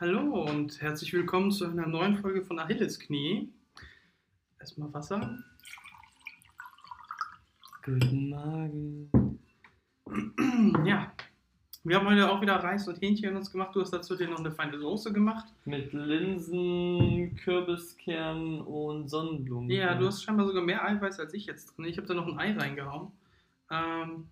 Hallo und herzlich willkommen zu einer neuen Folge von Achillesknie. Erstmal Wasser. Guten Morgen. Ja, wir haben heute auch wieder Reis und Hähnchen in uns gemacht. Du hast dazu dir noch eine feine Soße gemacht. Mit Linsen, Kürbiskernen und Sonnenblumen. Ja, du hast scheinbar sogar mehr Eiweiß als ich jetzt drin. Ich habe da noch ein Ei reingehauen. Ähm,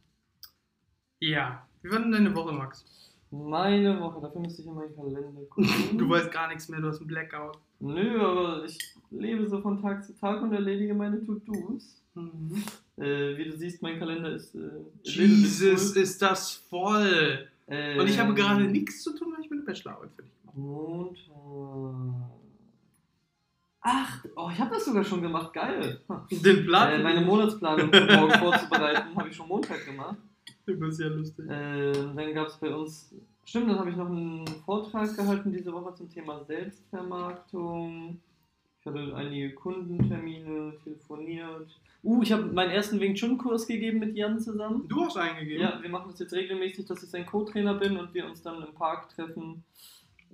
ja, wie war denn deine Woche, Max? Meine Woche, dafür müsste ich in meinen Kalender gucken. Du weißt gar nichts mehr, du hast einen Blackout. Nö, aber ich lebe so von Tag zu Tag und erledige meine To-Dos. Mhm. Äh, wie du siehst, mein Kalender ist. Äh, Jesus, ist das voll! Ähm, Und ich habe gerade nichts zu tun, weil ich meine Bachelorarbeit fertig gemacht Montag. Ach, oh, ich habe das sogar schon gemacht, geil. Den Plan? Äh, meine Monatsplanung für morgen vorzubereiten, habe ich schon Montag gemacht. Das ist ja lustig. Äh, dann gab es bei uns, stimmt, dann habe ich noch einen Vortrag gehalten diese Woche zum Thema Selbstvermarktung. Ich hatte einige Kundentermine, telefoniert. Uh, ich habe meinen ersten Wing Chun Kurs gegeben mit Jan zusammen. Du hast eingegeben? Ja, wir machen das jetzt regelmäßig, dass ich sein Co-Trainer bin und wir uns dann im Park treffen.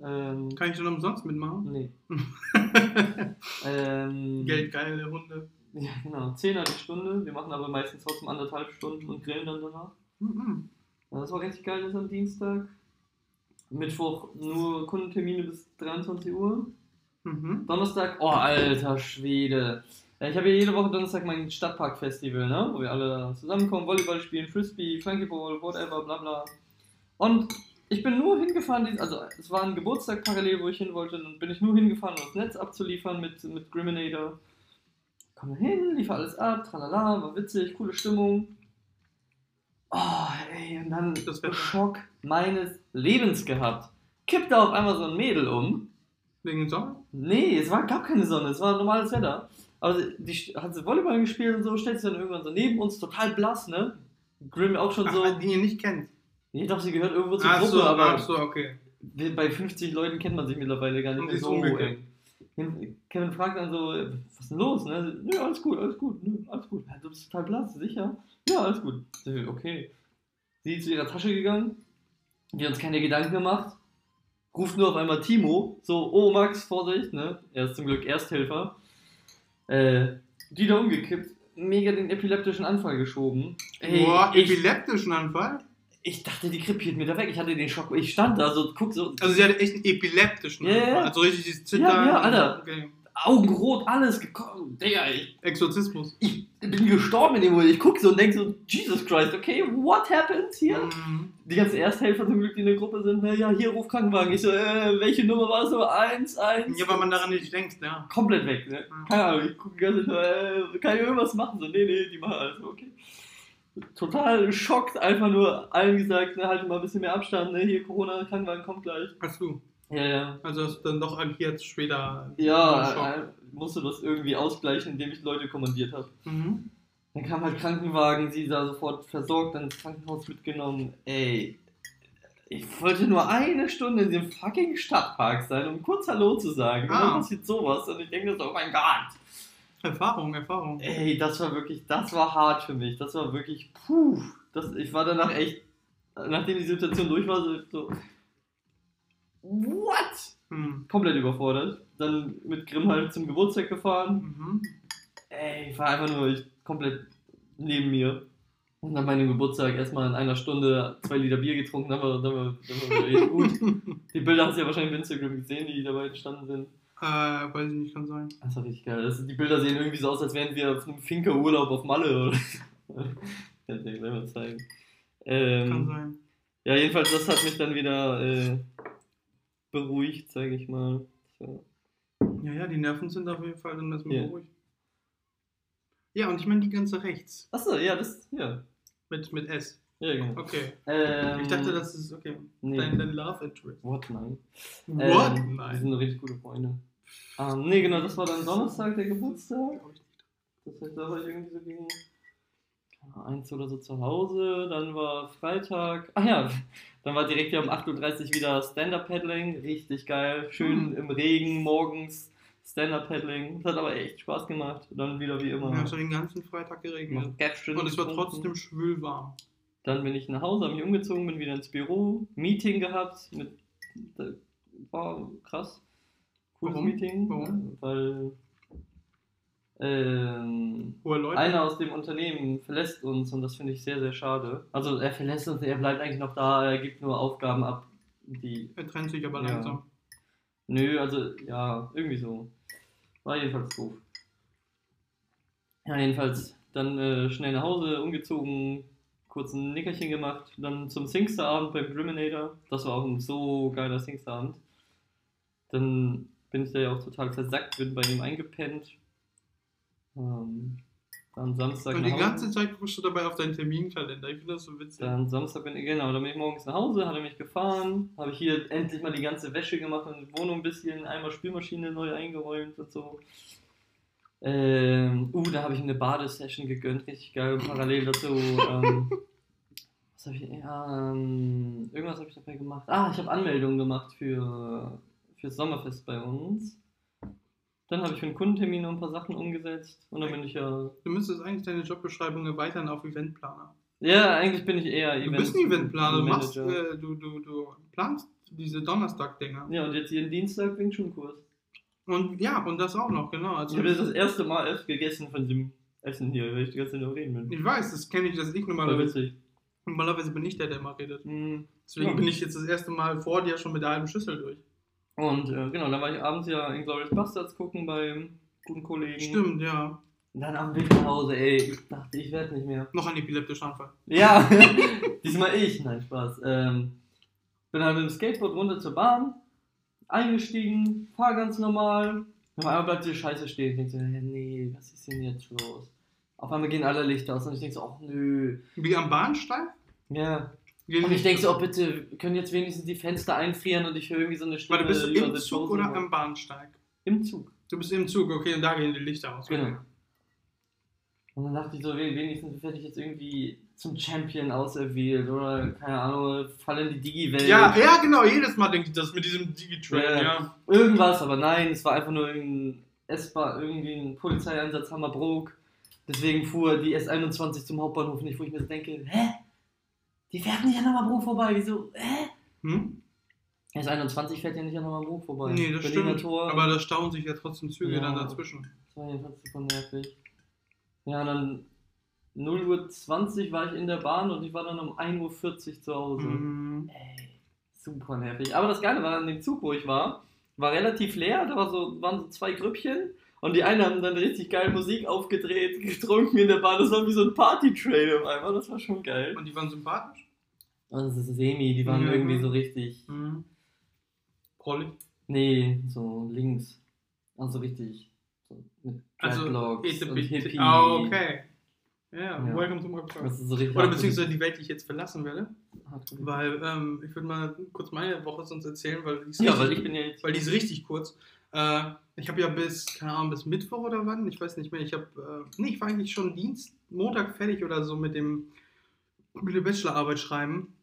Ähm, Kann ich schon umsonst mitmachen? nee. ähm, Geld geil, der Hunde. Ja, genau. 10 die Stunde. Wir machen aber meistens trotzdem anderthalb Stunden und grillen dann danach. Mhm. Das war richtig geil, das am Dienstag. Mittwoch nur Kundentermine bis 23 Uhr. Mhm. Donnerstag, oh alter Schwede. Ich habe ja jede Woche Donnerstag mein Stadtpark-Festival, ne? wo wir alle zusammenkommen, Volleyball spielen, Frisbee, Flankyball, whatever, bla bla. Und ich bin nur hingefahren, also es war ein Geburtstag parallel, wo ich hin wollte, und bin ich nur hingefahren, um das Netz abzuliefern mit, mit Griminator. Komm hin, liefer alles ab, tralala, war witzig, coole Stimmung. Oh, ey, und dann. Schock meines Lebens gehabt. Kippt da auf einmal so ein Mädel um. Wegen Sommer? Nee, es war, gab keine Sonne, es war normales Wetter. Aber sie- die hat sie Volleyball gespielt und so, stellt sich dann irgendwann so neben uns, total blass, ne? Grim auch schon Ach, so. die ihr nicht kennt. Ich dachte, sie gehört irgendwo zur Ach Gruppe, so, aber ach so, okay. bei 50 Leuten kennt man sich mittlerweile gar nicht Und mehr so eng. Kevin- fragt dann so, was ist denn los? Ne? Nö, alles gut, alles gut, nö, alles gut. Du bist total blass, sicher? Ja, alles gut. Okay. Sie ist zu ihrer Tasche gegangen, wir uns keine Gedanken gemacht, ruft nur auf einmal Timo, so, oh Max, Vorsicht, ne? Er ist zum Glück Ersthelfer. Äh, die da umgekippt, mega den epileptischen Anfall geschoben. Ey, Boah, epileptischen Anfall? Ich dachte, die krepiert mir da weg. Ich hatte den Schock. Ich stand da so, guck so, Also sie hatte echt einen epileptischen Ja, ja. Also richtig dieses Zittern. Ja, ja, Alter. Okay. Augenrot, alles gekommen. Digga, ich, Exorzismus. ich bin gestorben in dem Moment. Ich guck so und denk so, Jesus Christ, okay, what happens hier? Mhm. Die ganzen Ersthelfer zum Glück, die in der Gruppe sind, na ja, hier ruf Krankenwagen. Ich so, äh, welche Nummer war es so? Eins, eins. Ja, weil man daran nicht denkt, ja. Komplett weg, ne? Keine Ahnung, ich gucke die ganze Zeit, äh, kann ich irgendwas machen? So, nee, nee, die machen alles so, okay. Total schockt, einfach nur allen gesagt, ne, halt mal ein bisschen mehr Abstand, ne, hier Corona, Krankenwagen kommt gleich. Hast du. Ja, ja. Also hast du dann doch agiert später. Ja, äh, musste das irgendwie ausgleichen, indem ich Leute kommandiert habe. Mhm. Dann kam halt Krankenwagen, sie sah sofort versorgt, dann ins Krankenhaus mitgenommen. Ey, ich wollte nur eine Stunde in dem fucking Stadtpark sein, um kurz Hallo zu sagen. Und Ah. dann passiert sowas und ich denke so, oh mein Gott. Erfahrung, Erfahrung. Ey, das war wirklich, das war hart für mich. Das war wirklich, puh. Das, ich war danach echt, nachdem die Situation durch war, so, so what? Hm. Komplett überfordert. Dann mit Grimm halt zum Geburtstag gefahren. Mhm. Ey, ich war einfach nur ich, komplett neben mir. Und an meinem Geburtstag erstmal in einer Stunde zwei Liter Bier getrunken, dann war, dann war, dann war gut. Die Bilder hast du ja wahrscheinlich auf Instagram gesehen, die dabei entstanden sind. Äh, weiß ich nicht, kann sein. Das war richtig geil. Das, die Bilder sehen irgendwie so aus, als wären wir auf einem Finca-Urlaub auf Malle. Oder Kann ich dir gleich mal zeigen. Kann Ähm, sein. ja, jedenfalls, das hat mich dann wieder äh, beruhigt, sage ich mal. So. Ja, ja, die Nerven sind auf jeden Fall dann erstmal Ja. beruhigt. Ja, und ich meine die ganze rechts. Achso, ja, das, ja. Mit, mit S. Ja, genau. Okay. Ähm, Ich dachte, das ist okay. nee. Dein, dein Love Interest. What? Nein. What? Ähm, Die Nein. sind richtig gute Freunde. Ähm, nee, genau, das war dann Donnerstag, der Geburtstag. Das heißt, da war ich irgendwie so gegen eins oder so zu Hause. Dann war Freitag. Ach ja, dann war direkt wieder um 8.30 Uhr wieder Stand-Up-Paddling. Richtig geil. Schön Hm. im Regen morgens Stand-Up-Paddling. Das hat aber echt Spaß gemacht. Dann wieder wie immer. Ja, es hat den ganzen Freitag geregnet. Und es war getrunken. trotzdem schwül warm. Dann bin ich nach Hause, habe mich umgezogen, bin wieder ins Büro, Meeting gehabt mit war krass. Cooles Warum? Meeting, Warum? weil ähm, einer aus dem Unternehmen verlässt uns und das finde ich sehr, sehr schade. Also er verlässt uns, er bleibt eigentlich noch da, er gibt nur Aufgaben ab, die. Er trennt sich aber Ja. langsam. Nö, also ja, irgendwie so. War jedenfalls doof. Ja, jedenfalls dann äh, schnell nach Hause, umgezogen, kurz ein Nickerchen gemacht, dann zum Singster-Abend beim Griminator. Das war auch ein so geiler Singster-Abend. Dann bin ich da ja auch total versackt, bin bei ihm eingepennt. Ähm, dann Samstag Und die ganze Zeit guckst du dabei auf deinen Terminkalender. Ich finde das so witzig. Dann Samstag bin ich, genau, dann bin ich morgens nach Hause, hat er mich gefahren, habe ich hier endlich mal die ganze Wäsche gemacht und die Wohnung ein bisschen, einmal Spülmaschine neu eingeräumt und so. Ähm, uh, da habe ich eine Badesession gegönnt, richtig geil. Parallel dazu, ähm, was habe ich, ähm, irgendwas habe ich dabei gemacht. Ah, ich habe Anmeldungen gemacht für, für das Sommerfest bei uns. Dann habe ich für einen Kundentermin noch ein paar Sachen umgesetzt und dann bin ich ja, Du müsstest eigentlich deine Jobbeschreibung erweitern auf Eventplaner. ja, eigentlich bin ich eher Du bist ein Eventplaner, du machst, äh, du, du, du planst diese Donnerstag-Dinger. Ja, und jetzt jeden Dienstag Wing Chun Kurs. Und ja, und das auch noch, genau. Ich Also, habe jetzt das erste Mal erst gegessen von dem Essen hier, weil ich die ganze Zeit nur reden bin. ich weiß, das kenne ich, dass ich normalerweise, witzig. normalerweise bin ich der, der mal redet. Mhm. Deswegen Ja. bin ich jetzt das erste Mal vor dir schon mit der halben Schüssel durch. Und äh, genau, dann war ich abends ja in Glorious Bastards gucken beim guten Kollegen. Stimmt, ja. Und dann am Weg nach Hause, ey, ich dachte, ich werde nicht mehr. Noch ein epileptischer Anfall. Ja, diesmal ich. Nein, Spaß. Ähm, bin halt mit dem Skateboard runter zur Bahn, eingestiegen, fahr ganz normal. Auf einmal bleibt die Scheiße stehen. Ich denke so, hey, nee, was ist denn jetzt los? Auf einmal gehen alle Lichter aus und ich denke so, ach nö. Wie am Bahnsteig? Ja. Und ich denke so, oh bitte, können jetzt wenigstens die Fenster einfrieren und ich höre irgendwie so eine Stimme. Warte, bist du im Zug oder am Bahnsteig? Im Zug? Du bist im Zug, okay, und da gehen die Lichter aus. Genau. Und dann dachte ich so, we- wenigstens werde ich jetzt irgendwie zum Champion auserwählt oder keine Ahnung, fall in die Digi-Welt. Ja, ja, genau, jedes Mal denke ich das mit diesem Digitrain, Ja. ja. Irgendwas, aber nein, es war einfach nur irgendein S-Bahn, irgendwie ein Polizeieinsatz Hammerbrook. Deswegen fuhr die S21 zum Hauptbahnhof nicht, wo ich mir so denke, hä? Die fährt nicht an Hammerbrook vorbei, wieso? Hä? Hm? S21 fährt ja nicht an Hammerbrook vorbei. Nee, das Berliner stimmt. Tor. Aber da stauen sich ja trotzdem Züge Ja. dann dazwischen. Das war jedenfalls super nervig. Ja, dann 0.20 Uhr war ich in der Bahn und ich war dann um 1.40 Uhr zu Hause. Mhm. Ey, super nervig. Aber das Geile war, an dem Zug, wo ich war, war relativ leer. Da war so, waren so zwei Grüppchen und die einen haben dann richtig geil Musik aufgedreht, getrunken in der Bahn. Das war wie so ein Party-Train auf einmal. Das war schon geil. Und die waren sympathisch? Und das ist Semi, die waren Ja. irgendwie so richtig. Mhm. Prollig. Nee, so links. Also richtig. So mit Also, Dreadlocks it's a und Hippie. Ah, okay. Ja, Ja. welcome to my ist so Oder beziehungsweise die Welt, die ich jetzt verlassen werde. Weil, ähm, ich würde mal kurz meine Woche sonst erzählen, weil die ist, Ja, richtig, weil ich bin ja jetzt. weil die ist richtig kurz. Äh, ich habe ja bis, keine Ahnung, bis Mittwoch oder wann, ich weiß nicht mehr, ich habe, äh, nee, ich war eigentlich schon Dienst, Montag fertig oder so mit dem, mit der Bachelorarbeit schreiben.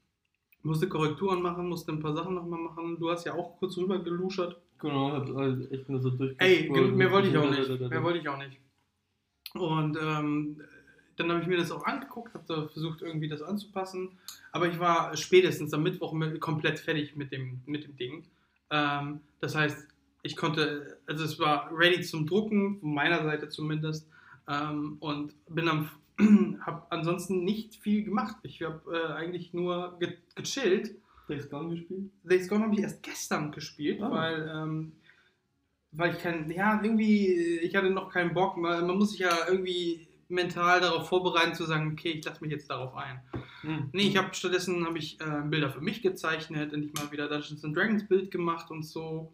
Musste Korrekturen machen, musste ein paar Sachen nochmal machen. Du hast ja auch kurz rüber geluschert. Genau, halt echt nur so durch. Ey, mehr wollte ich auch nicht. Mehr wollte ich auch nicht. Und ähm, dann habe ich mir das auch angeguckt, habe da versucht, irgendwie das anzupassen. Aber ich war spätestens am Mittwoch mit, komplett fertig mit dem, mit dem Ding. Ähm, das heißt, ich konnte, also es war ready zum Drucken, von meiner Seite zumindest. Ähm, und bin am, habe ansonsten nicht viel gemacht. Ich habe äh, eigentlich nur ge gechillt. Days Gone gespielt? Days Gone habe ich erst gestern gespielt, Ah. weil, ähm, weil ich kein, ja, irgendwie, ich hatte noch keinen Bock. Man, man muss sich ja irgendwie mental darauf vorbereiten, zu sagen, okay, ich lasse mich jetzt darauf ein. Hm. Nee, ich habe stattdessen habe ich äh, Bilder für mich gezeichnet, endlich mal wieder Dungeons and Dragons Bild gemacht und so.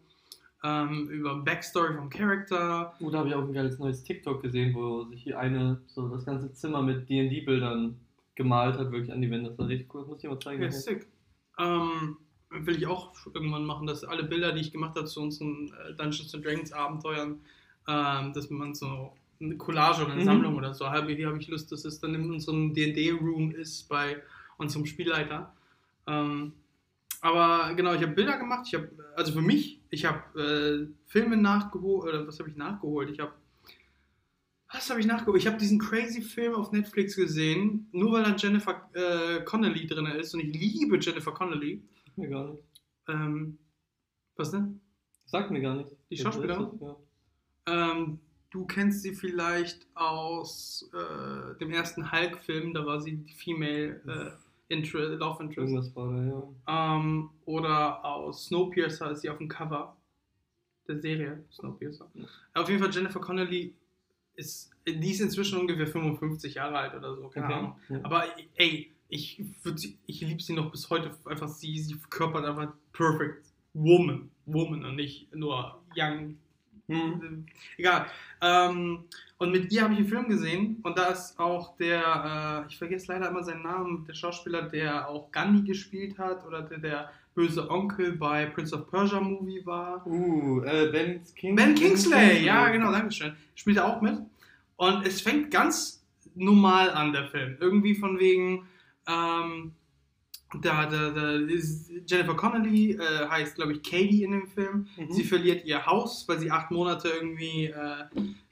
Ähm, über Backstory vom Charakter. Oh, da habe ich auch ein geiles neues TikTok gesehen, wo sich hier eine so das ganze Zimmer mit D&D-Bildern gemalt hat, wirklich an die Wände. Das war richtig cool. Das muss ich mal zeigen. Ja, sick. Ähm, will ich auch irgendwann machen, dass alle Bilder, die ich gemacht habe zu unseren äh, Dungeons and Dragons Abenteuern, ähm, dass man so eine Collage oder eine Mhm. Sammlung oder so, habe, hier habe ich Lust, dass es dann in unserem D&D-Room ist bei unserem Spielleiter. Ähm, aber genau, ich habe Bilder gemacht, ich habe, also für mich, ich habe äh, Filme nachgeholt, oder was habe ich nachgeholt? Ich habe was habe ich nachgeholt? Ich habe diesen crazy Film auf Netflix gesehen, nur weil da Jennifer äh, Connelly drin ist und ich liebe Jennifer Connelly. Mir gar nicht. Ähm, Was denn? Sagt mir gar nicht. Die Schauspielerin? Ja. Ähm, du kennst sie vielleicht aus äh, dem ersten Hulk-Film, da war sie die Female äh, Inter Love Interest. Irgendwas war da, ja. Ähm, oder aus Snowpiercer ist sie auf dem Cover der Serie Snowpiercer. Auf jeden Fall Jennifer Connelly ist, die ist inzwischen ungefähr 55 Jahre alt oder so, keine Okay, Ahnung. ja. Aber ey, ich würd ich liebe sie noch bis heute einfach sie, sie verkörpert einfach perfect woman, woman und nicht nur young Hm. Egal. Ähm, und mit ihr habe ich einen Film gesehen und da ist auch der, äh, ich vergesse leider immer seinen Namen, der Schauspieler, der auch Gandhi gespielt hat oder der, der böse Onkel bei Prince of Persia Movie war. Uh, äh, Ben Kingsley. Ben Kingsley, ja genau, danke schön. Spielt er auch mit. Und es fängt ganz normal an, der Film. Irgendwie von wegen, ähm, da, da, da ist Jennifer Connelly äh, heißt, glaube ich, Katie in dem Film. Mhm. Sie verliert ihr Haus, weil sie acht Monate irgendwie äh,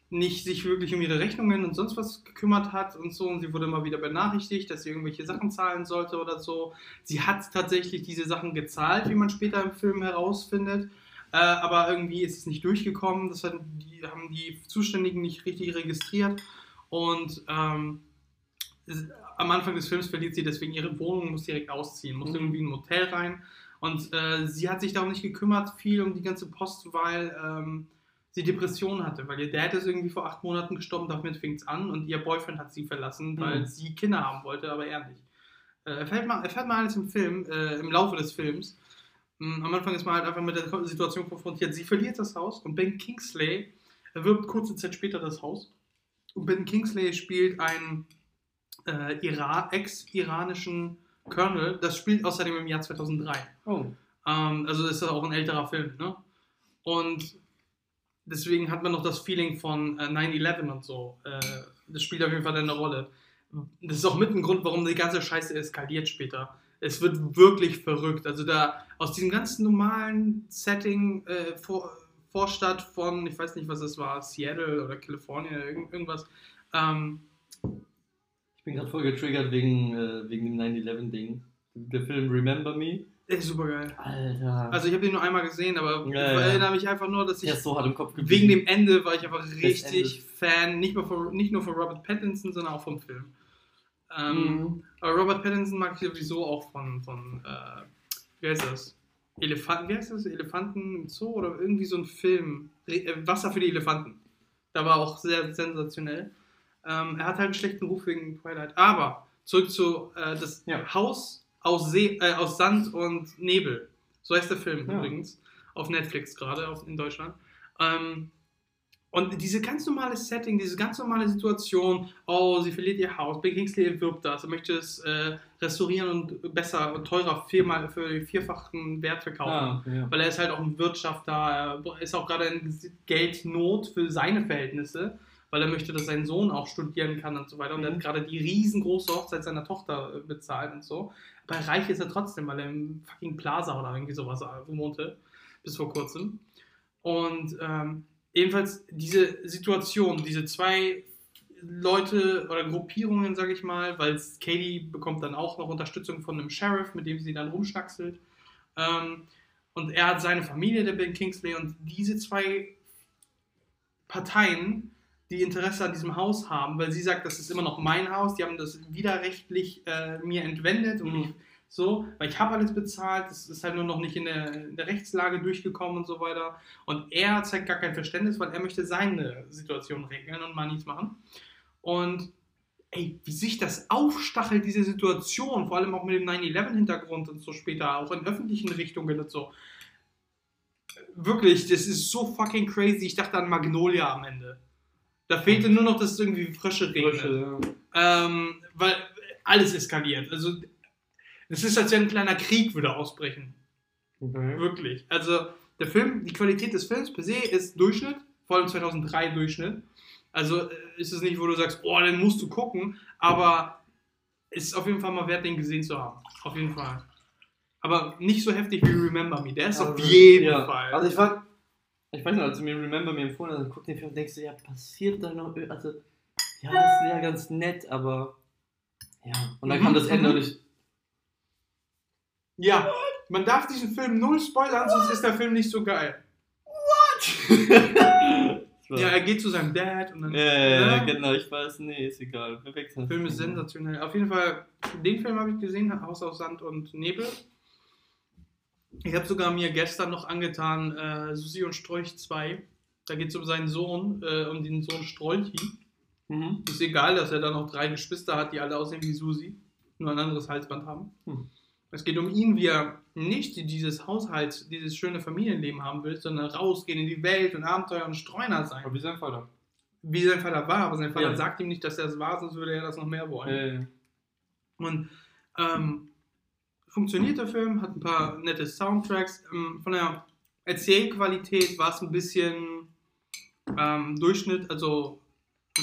nicht sich wirklich um ihre Rechnungen und sonst was gekümmert hat und so. Und sie wurde immer wieder benachrichtigt, dass sie irgendwelche Sachen zahlen sollte oder so. Sie hat tatsächlich diese Sachen gezahlt, wie man später im Film herausfindet. Äh, aber irgendwie ist es nicht durchgekommen. Das hat, die, haben die Zuständigen nicht richtig registriert. Und ähm, am Anfang des Films verliert sie deswegen ihre Wohnung, muss direkt ausziehen, muss Mhm. irgendwie in ein Motel rein. Und äh, sie hat sich darum nicht gekümmert, viel um die ganze Post, weil ähm, sie Depressionen hatte, weil ihr Dad ist irgendwie vor acht Monaten gestorben, damit fing es an und ihr Boyfriend hat sie verlassen, weil Mhm. sie Kinder haben wollte, aber er nicht. Äh, erfährt, man, erfährt man alles im Film, äh, im Laufe des Films. Mm, Am Anfang ist man halt einfach mit der Situation konfrontiert. Sie verliert das Haus und Ben Kingsley erwirbt kurze Zeit später das Haus. Und Ben Kingsley spielt einen äh, Ira ex-iranischen Colonel. Das spielt außerdem im Jahr 2003. Oh. Ähm, also ist das auch ein älterer Film, ne? Und deswegen hat man noch das Feeling von äh, 9-11 und so. Äh, das spielt auf jeden Fall eine Rolle. Das ist auch mit ein Grund, warum die ganze Scheiße eskaliert später. Es wird wirklich verrückt. Also da aus diesem ganz normalen Setting, äh, vor, Vorstadt von, ich weiß nicht, was es war, Seattle oder Kalifornien, irgend, irgendwas. Ähm, bin gerade voll getriggert wegen, äh, wegen dem 9-11-Ding. Der Film Remember Me. ist super geil. Alter. Also ich habe den nur einmal gesehen, aber Ja, ich ja. erinnere mich einfach nur, dass ich der ist so hart im Kopf Wegen dem Ende war ich einfach richtig. Fan, nicht nur, von, nicht nur von Robert Pattinson, sondern auch vom Film. Ähm, Mhm. Aber Robert Pattinson mag ich sowieso auch von, von äh, wie heißt das? Elefanten, wie heißt das? Elefanten im Zoo oder irgendwie so ein Film. Re äh, Wasser für die Elefanten. Da war auch sehr sensationell. Ähm, er hat halt einen schlechten Ruf wegen Twilight. Aber zurück zu äh, das Ja. Haus aus, See, äh, aus Sand und Nebel. So heißt der Film Ja. übrigens. Auf Netflix gerade, in Deutschland. Ähm, und diese ganz normale Setting, diese ganz normale Situation, oh, sie verliert ihr Haus, Ben Kingsley erwirbt das, er möchte es äh, restaurieren und besser und teurer viermal für den vierfachen Wert verkaufen. Ah, ja. Weil er ist halt auch ein Wirtschafter, er ist auch gerade in Geldnot für seine Verhältnisse, weil er möchte, dass sein Sohn auch studieren kann und so weiter. Und er Mhm. hat gerade die riesengroße Hochzeit seiner Tochter äh, bezahlt und so. Aber reich ist er trotzdem, weil er im fucking Plaza oder irgendwie sowas äh, wohnte, bis vor kurzem. Und ähm, jedenfalls diese Situation, diese zwei Leute oder Gruppierungen, sage ich mal, weil Katie bekommt dann auch noch Unterstützung von einem Sheriff, mit dem sie dann rumschnackselt. Ähm, und er hat seine Familie, der Ben Kingsley, und diese zwei Parteien, die Interesse an diesem Haus haben, weil sie sagt, das ist immer noch mein Haus, die haben das widerrechtlich äh, mir entwendet und Mhm. so, weil ich habe alles bezahlt, das ist halt nur noch nicht in der, in der Rechtslage durchgekommen und so weiter. Und er zeigt gar kein Verständnis, weil er möchte seine Situation regeln und mal nichts machen. Und ey, wie sich das aufstachelt, diese Situation, vor allem auch mit dem 9-11-Hintergrund und so später, auch in öffentlichen Richtungen und so. Wirklich, das ist so fucking crazy. Ich dachte an Magnolia am Ende. Da fehlte nur noch, dass es irgendwie frische regnet. Frische, ja. Ähm, weil alles eskaliert. Also, es ist, als wenn ein kleiner Krieg würde ausbrechen. Okay. Wirklich. Also, der Film, die Qualität des Films per se ist Durchschnitt, vor allem 2003 Durchschnitt. Also, äh, ist es nicht, wo du sagst, oh, den musst du gucken, aber es ist auf jeden Fall mal wert, den gesehen zu haben. Auf jeden Fall. Aber nicht so heftig wie Remember Me. Der ist auf jeden ja. Fall. Also ich war, ich weiß noch, als du mir Remember Me empfohlen hast, dann guck den Film und denkst du, ja, passiert da noch, also, ja, das wäre ganz nett, aber, ja. Und dann Mhm, kam das Ende und ich, ja, Man darf diesen Film null spoilern, sonst ist der Film nicht so geil. War- Ja, er geht zu seinem Dad und dann. Ja, ja, ja, ne? genau, ich weiß, nee, ist egal. Der Film ist sensationell. Auf jeden Fall, den Film habe ich gesehen, Haus aus Sand und Nebel. Ich habe sogar mir gestern noch angetan, äh, Susi und Strolch 2. Da geht es um seinen Sohn, äh, um den Sohn Strolchi. Mhm. Ist egal, dass er dann noch drei Geschwister hat, die alle aussehen wie Susi, nur ein anderes Halsband haben. Hm. Es geht um ihn, wie er nicht dieses Haushalt, dieses schöne Familienleben haben will, sondern rausgehen in die Welt und Abenteuer und Streuner sein. Aber wie sein Vater. Wie sein Vater war, aber sein Vater Ja. sagt ihm nicht, dass er es war, sonst würde er das noch mehr wollen. Äh, Und ähm, funktioniert der Film, hat ein paar nette Soundtracks. Ähm, von der Erzählqualität war es ein bisschen ähm, Durchschnitt, also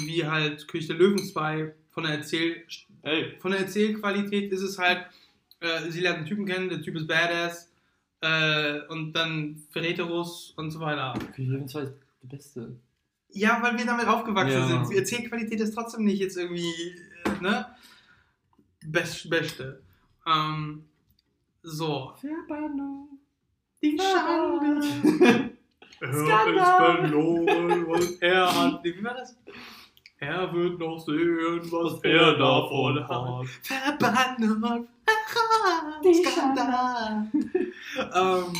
wie halt König der Löwen 2. Von der, Erzähl ey, von der Erzählqualität ist es halt, äh, sie lernt einen Typen kennen, der Typ ist badass äh, und dann Verräterus und so weiter. für jeden Fall ist der Beste. Ja, weil wir damit aufgewachsen Ja. sind. Die Erzählqualität ist trotzdem nicht jetzt irgendwie, äh, ne? Best, Beste. Ähm, so. Verbannung. Die Schande. Er Skandal. verloren und er hat. Wie war das? Er wird noch sehen, was, er er davon hat. Verbannung. Die Skandal. ähm,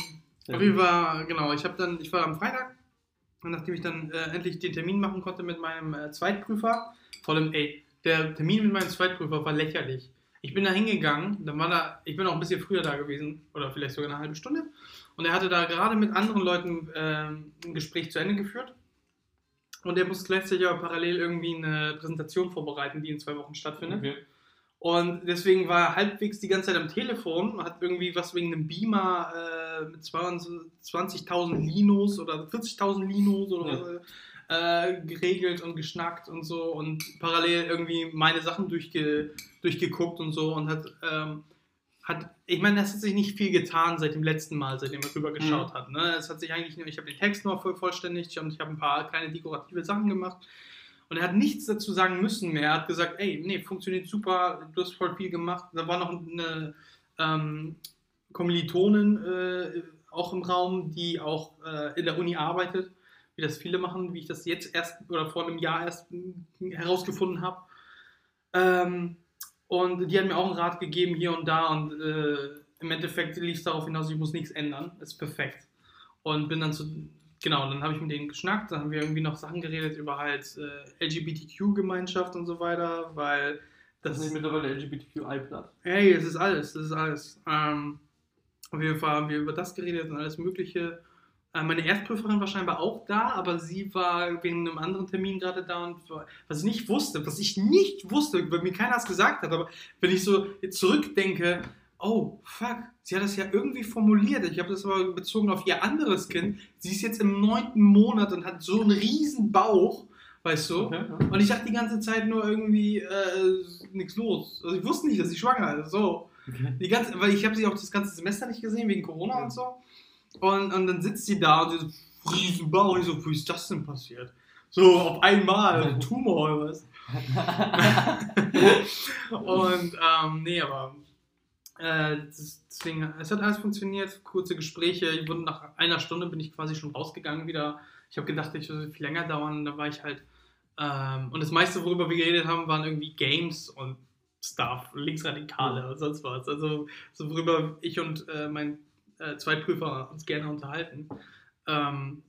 auf jeden Fall, genau, ich habe dann, ich war am Freitag, nachdem ich dann äh, endlich den Termin machen konnte mit meinem äh, Zweitprüfer, vor allem, ey, der Termin mit meinem Zweitprüfer war lächerlich. Ich bin da hingegangen, dann war da, ich bin auch ein bisschen früher da gewesen, oder vielleicht sogar eine halbe Stunde, und er hatte da gerade mit anderen Leuten ähm, ein Gespräch zu Ende geführt. Und er muss gleichzeitig aber parallel irgendwie eine Präsentation vorbereiten, die in zwei Wochen stattfindet. Okay. Und deswegen war er halbwegs die ganze Zeit am Telefon, hat irgendwie was wegen einem Beamer äh, mit 20.000 Linos oder 40.000 Linos oder Ja. was, äh, geregelt und geschnackt und so und parallel irgendwie meine Sachen durchge, durchgeguckt und so und hat, ähm, hat ich meine, das hat sich nicht viel getan seit dem letzten Mal, seitdem er drüber geschaut hat. Ne? Es hat sich eigentlich nur, ich habe den Text nur voll vollständigt und ich habe ein paar kleine dekorative Sachen gemacht. Und er hat nichts dazu sagen müssen mehr. Er hat gesagt, ey, nee, funktioniert super, du hast voll viel gemacht. Da war noch eine ähm, Kommilitonin äh, auch im Raum, die auch äh, in der Uni arbeitet, wie das viele machen, wie ich das jetzt erst oder vor einem Jahr erst herausgefunden habe. Ähm, und die hat mir auch einen Rat gegeben hier und da und äh, im Endeffekt lief es darauf hinaus, ich muss nichts ändern. Ist perfekt. Und bin dann zu, genau, dann habe ich mit denen geschnackt, dann haben wir irgendwie noch Sachen geredet über halt äh, LGBTQ-Gemeinschaft und so weiter, weil Das das ist mittlerweile LGBTQI-Platt. Hey, es ist alles, das ist alles. Ähm, auf jeden Fall haben wir über das geredet und alles Mögliche. Äh, meine Erstprüferin war scheinbar auch da, aber sie war wegen einem anderen Termin gerade da und was ich nicht wusste, was ich nicht wusste, weil mir keiner es gesagt hat, aber wenn ich so zurückdenke, oh fuck, sie hat das ja irgendwie formuliert. Ich habe das aber bezogen auf ihr anderes Kind. Sie ist jetzt im neunten Monat und hat so einen riesen Bauch, weißt du? Okay, ja. Und ich dachte die ganze Zeit nur irgendwie, äh, nichts los. Also ich wusste nicht, dass sie schwanger ist. So. Okay. Die ganze, weil ich habe sie auch das ganze Semester nicht gesehen, wegen Corona und so. Und, und dann sitzt sie da und sie so, riesen Bauch. Und ich so, wie ist das denn passiert? So auf einmal, ein Tumor oder was? und ähm, nee, aber äh, deswegen, es hat alles funktioniert, kurze Gespräche. Ich wurde nach einer Stunde bin ich quasi schon rausgegangen wieder. Ich habe gedacht, ich würde viel länger dauern. Da war ich halt. Ähm, und das meiste, worüber wir geredet haben, waren irgendwie Games und Stuff, Linksradikale und sonst was. Also, so worüber ich und äh, mein äh, Zweitprüfer uns gerne unterhalten. Ähm,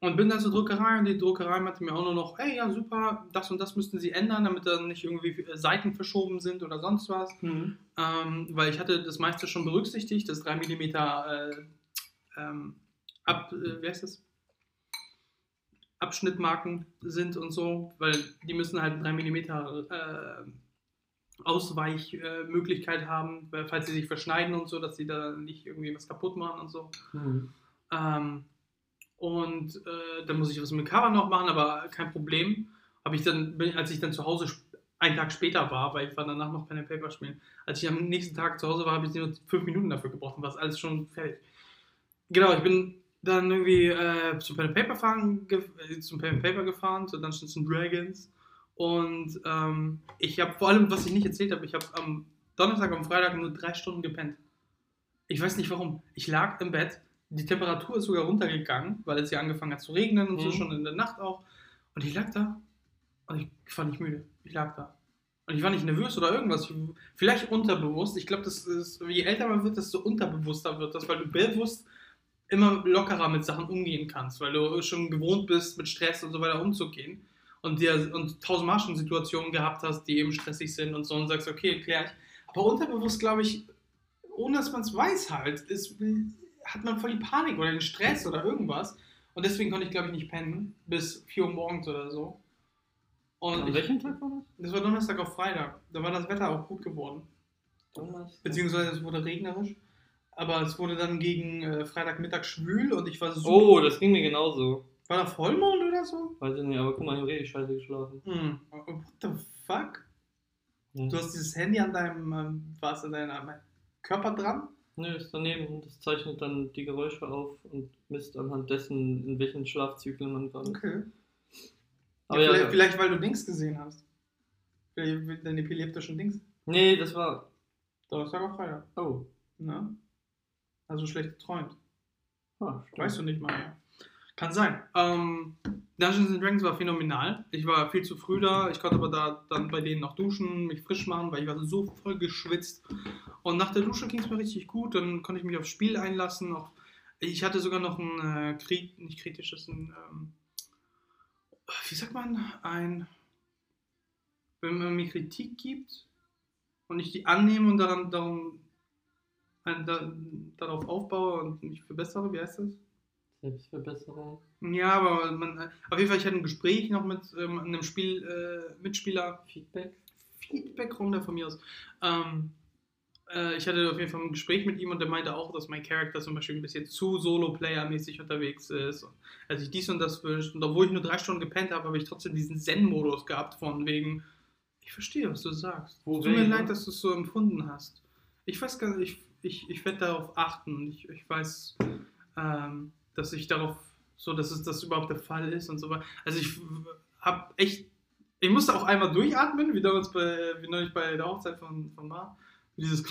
und bin dann zur Druckerei und die Druckerei meinte mir auch nur noch, hey, ja, super, das und das müssten sie ändern, damit dann nicht irgendwie äh, Seiten verschoben sind oder sonst was. Mhm. Ähm, weil ich hatte das meiste schon berücksichtigt, dass 3 mm äh, ähm, ab, äh, wie heißt das? Abschnittmarken sind und so, weil die müssen halt 3 mm äh, Ausweichmöglichkeit haben, weil, falls sie sich verschneiden und so, dass sie da nicht irgendwie was kaputt machen und so. Mhm. Ähm, und äh, dann muss ich was mit dem Cover noch machen, aber kein Problem. Habe ich dann, bin, als ich dann zu Hause einen Tag später war, weil ich war danach noch Pen and Paper spielen. Als ich am nächsten Tag zu Hause war, habe ich nur fünf Minuten dafür gebraucht und war alles schon fertig. Genau, ich bin dann irgendwie äh, zum Pen and Paper fahren, äh, zum Pen and Paper gefahren, zu Dungeons and Dragons. Und ähm, ich habe vor allem, was ich nicht erzählt habe, ich habe am Donnerstag und Freitag nur drei Stunden gepennt. Ich weiß nicht warum. Ich lag im Bett, die Temperatur ist sogar runtergegangen, weil es ja angefangen hat zu regnen und so Mhm. schon in der Nacht auch. Und ich lag da und ich war nicht müde. Ich lag da. Und ich war nicht nervös oder irgendwas. Ich, vielleicht unterbewusst. Ich glaube, das ist, je älter man wird, desto unterbewusster wird das, weil du bewusst immer lockerer mit Sachen umgehen kannst, weil du schon gewohnt bist, mit Stress und so weiter umzugehen. Und dir und tausendmal schon Situationen gehabt hast, die eben stressig sind und so und sagst, okay, klär ich. Aber unterbewusst, glaube ich, ohne dass man es weiß halt, ist, hat man voll die Panik oder den Stress oder irgendwas. Und deswegen konnte ich, glaube ich, nicht pennen bis 4 Uhr morgens oder so. Und An welchem Tag war das war Donnerstag auf Freitag. Da war das Wetter auch gut geworden. das? Donnerstag. Beziehungsweise es wurde regnerisch. Aber es wurde dann gegen äh, Freitagmittag schwül und ich war so. Oh, das ging mir genauso. War da Vollmond oder so? Weiß ich nicht, aber guck mal, ich habe richtig scheiße geschlafen. Hm. What the fuck? Ja. Du hast dieses Handy an deinem, ähm, was an deinem Körper dran? Nö, ist daneben und das zeichnet dann die Geräusche auf und misst anhand dessen, in welchen Schlafzyklen man gerade ist. Okay. Aber ja, ja, vielleicht, vielleicht, weil du Dings gesehen hast. Vielleicht Deine epileptischen Dings. Nee, das war. Donnerstag auf Freitag. Oh. Ne? Also schlecht geträumt. Ah. Weißt du nicht mal mehr. Kann sein. Ähm, Dungeons and Dragons war phänomenal. Ich war viel zu früh da. Ich konnte aber da dann bei denen noch duschen, mich frisch machen, weil ich war so voll geschwitzt. Und nach der Dusche ging es mir richtig gut. Dann konnte ich mich aufs Spiel einlassen. Auch, ich hatte sogar noch ein äh, Krit nicht kritisches, ein, ähm, wie sagt man, ein, wenn man mir Kritik gibt und ich die annehme und daran, darum, äh, da, darauf aufbaue und mich verbessere, wie heißt das? Selbstverbesserung. Ja, aber man, auf jeden Fall, ich hatte ein Gespräch noch mit ähm, einem Spiel, äh, Mitspieler, Feedback. Feedback-Runde von mir aus. Ähm, äh, ich hatte auf jeden Fall ein Gespräch mit ihm und der meinte auch, dass mein Charakter zum Beispiel ein bisschen zu Solo-Player-mäßig unterwegs ist. Und als ich dies und das wünsche, und obwohl ich nur drei Stunden gepennt habe, habe ich trotzdem diesen Zen-Modus gehabt, von wegen, ich verstehe, was du sagst. Wo Tut mir leid, ne? dass du es so empfunden hast. Ich weiß gar nicht, ich, ich, ich werde darauf achten. Ich, ich weiß, ähm, dass ich darauf, so, dass es das überhaupt der Fall ist und so weiter. Also ich habe echt, ich musste auch einmal durchatmen, wie damals bei, wie neulich bei der Hochzeit von, von Mar. Dieses,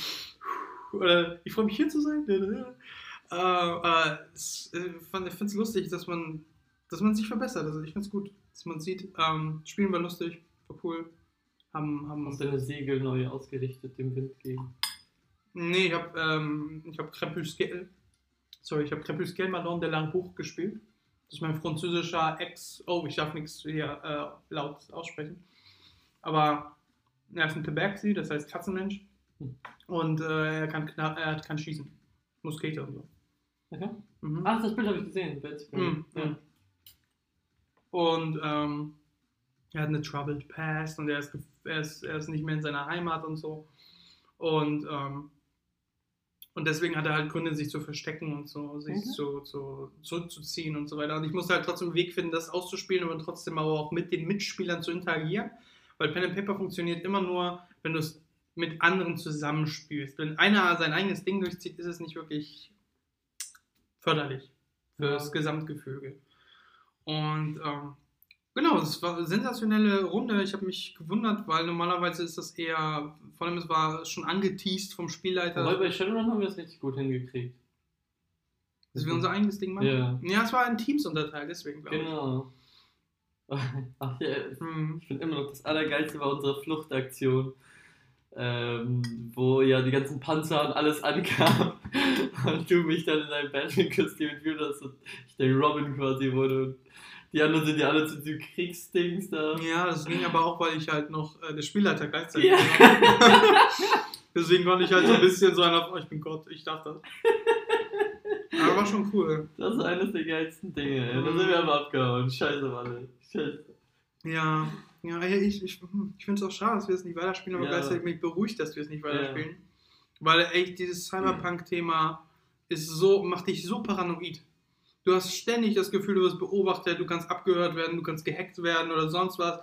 oder ich freue mich hier zu sein. Äh, äh, es, äh, fand- ich finde es lustig, dass man, dass man sich verbessert. Also ich finde es gut, dass man sieht, ähm, Spielen war lustig, war cool. Haben, haben Hast deine Segel neu ausgerichtet dem Wind gegen. Nee, ich habe ähm, ich hab Crepuscule, sorry, ich habe Crepuscule Malon de l'Arbour gespielt. Das ist mein französischer Ex, oh, ich darf nichts hier äh, laut aussprechen. Aber er ist ein Tabaxi, das heißt Katzenmensch. Hm. Und äh, er, kann er kann schießen. Muskete und so. Okay. Mhm. Ach, das Bild habe ich gesehen. Mhm, ja. Und ähm, er hat eine Troubled Past und er ist, er, ist, er ist nicht mehr in seiner Heimat und so. Und, ähm, und deswegen hat er halt Gründe, sich zu verstecken und so, sich Mhm. zu, zu, zurückzuziehen und so weiter. Und ich musste halt trotzdem einen Weg finden, das auszuspielen, aber trotzdem aber auch mit den Mitspielern zu interagieren. Weil Pen and Paper funktioniert immer nur, wenn du es mit anderen zusammenspielst. Wenn einer sein eigenes Ding durchzieht, ist es nicht wirklich förderlich für Ja. das Gesamtgefüge. Und ähm, genau, es war eine sensationelle Runde. Ich habe mich gewundert, weil normalerweise ist das eher, vor allem es war schon angeteased vom Spielleiter, Wobei bei Shadowrun haben wir es richtig gut hingekriegt. dass wir unser eigenes Ding machen. Ja. Ja, es war ein Teams unterteilt, deswegen glaube Genau. Ach ja, ich. Hm. ich finde immer noch das Allergeilste war unsere Fluchtaktion. Ähm, wo ja die ganzen Panzer und alles ankam und du mich dann in deinem Batman-Kostüm entführt hast und ich der Robin quasi wurde und die anderen sind ja alle zu diesem Kriegsdings da. Ja, das ging aber auch, weil ich halt noch äh, der Spielleiter gleichzeitig Ja. war. Deswegen konnte ich halt so ein bisschen so einer, oh, ich bin Gott, ich darf das. Aber war schon cool. Das ist eines der geilsten Dinge. ey. Da sind wir aber abgehauen. Scheiße, Mann. Scheiße. Ja, ja, ich, ich, hm, ich finde es auch schade, dass wir es nicht weiterspielen, aber Ja. gleichzeitig mich beruhigt, dass wir es nicht weiterspielen. Weil echt dieses Cyberpunk-Thema ist so, macht dich so paranoid. Du hast ständig das Gefühl, du wirst beobachtet, du kannst abgehört werden, du kannst gehackt werden oder sonst was.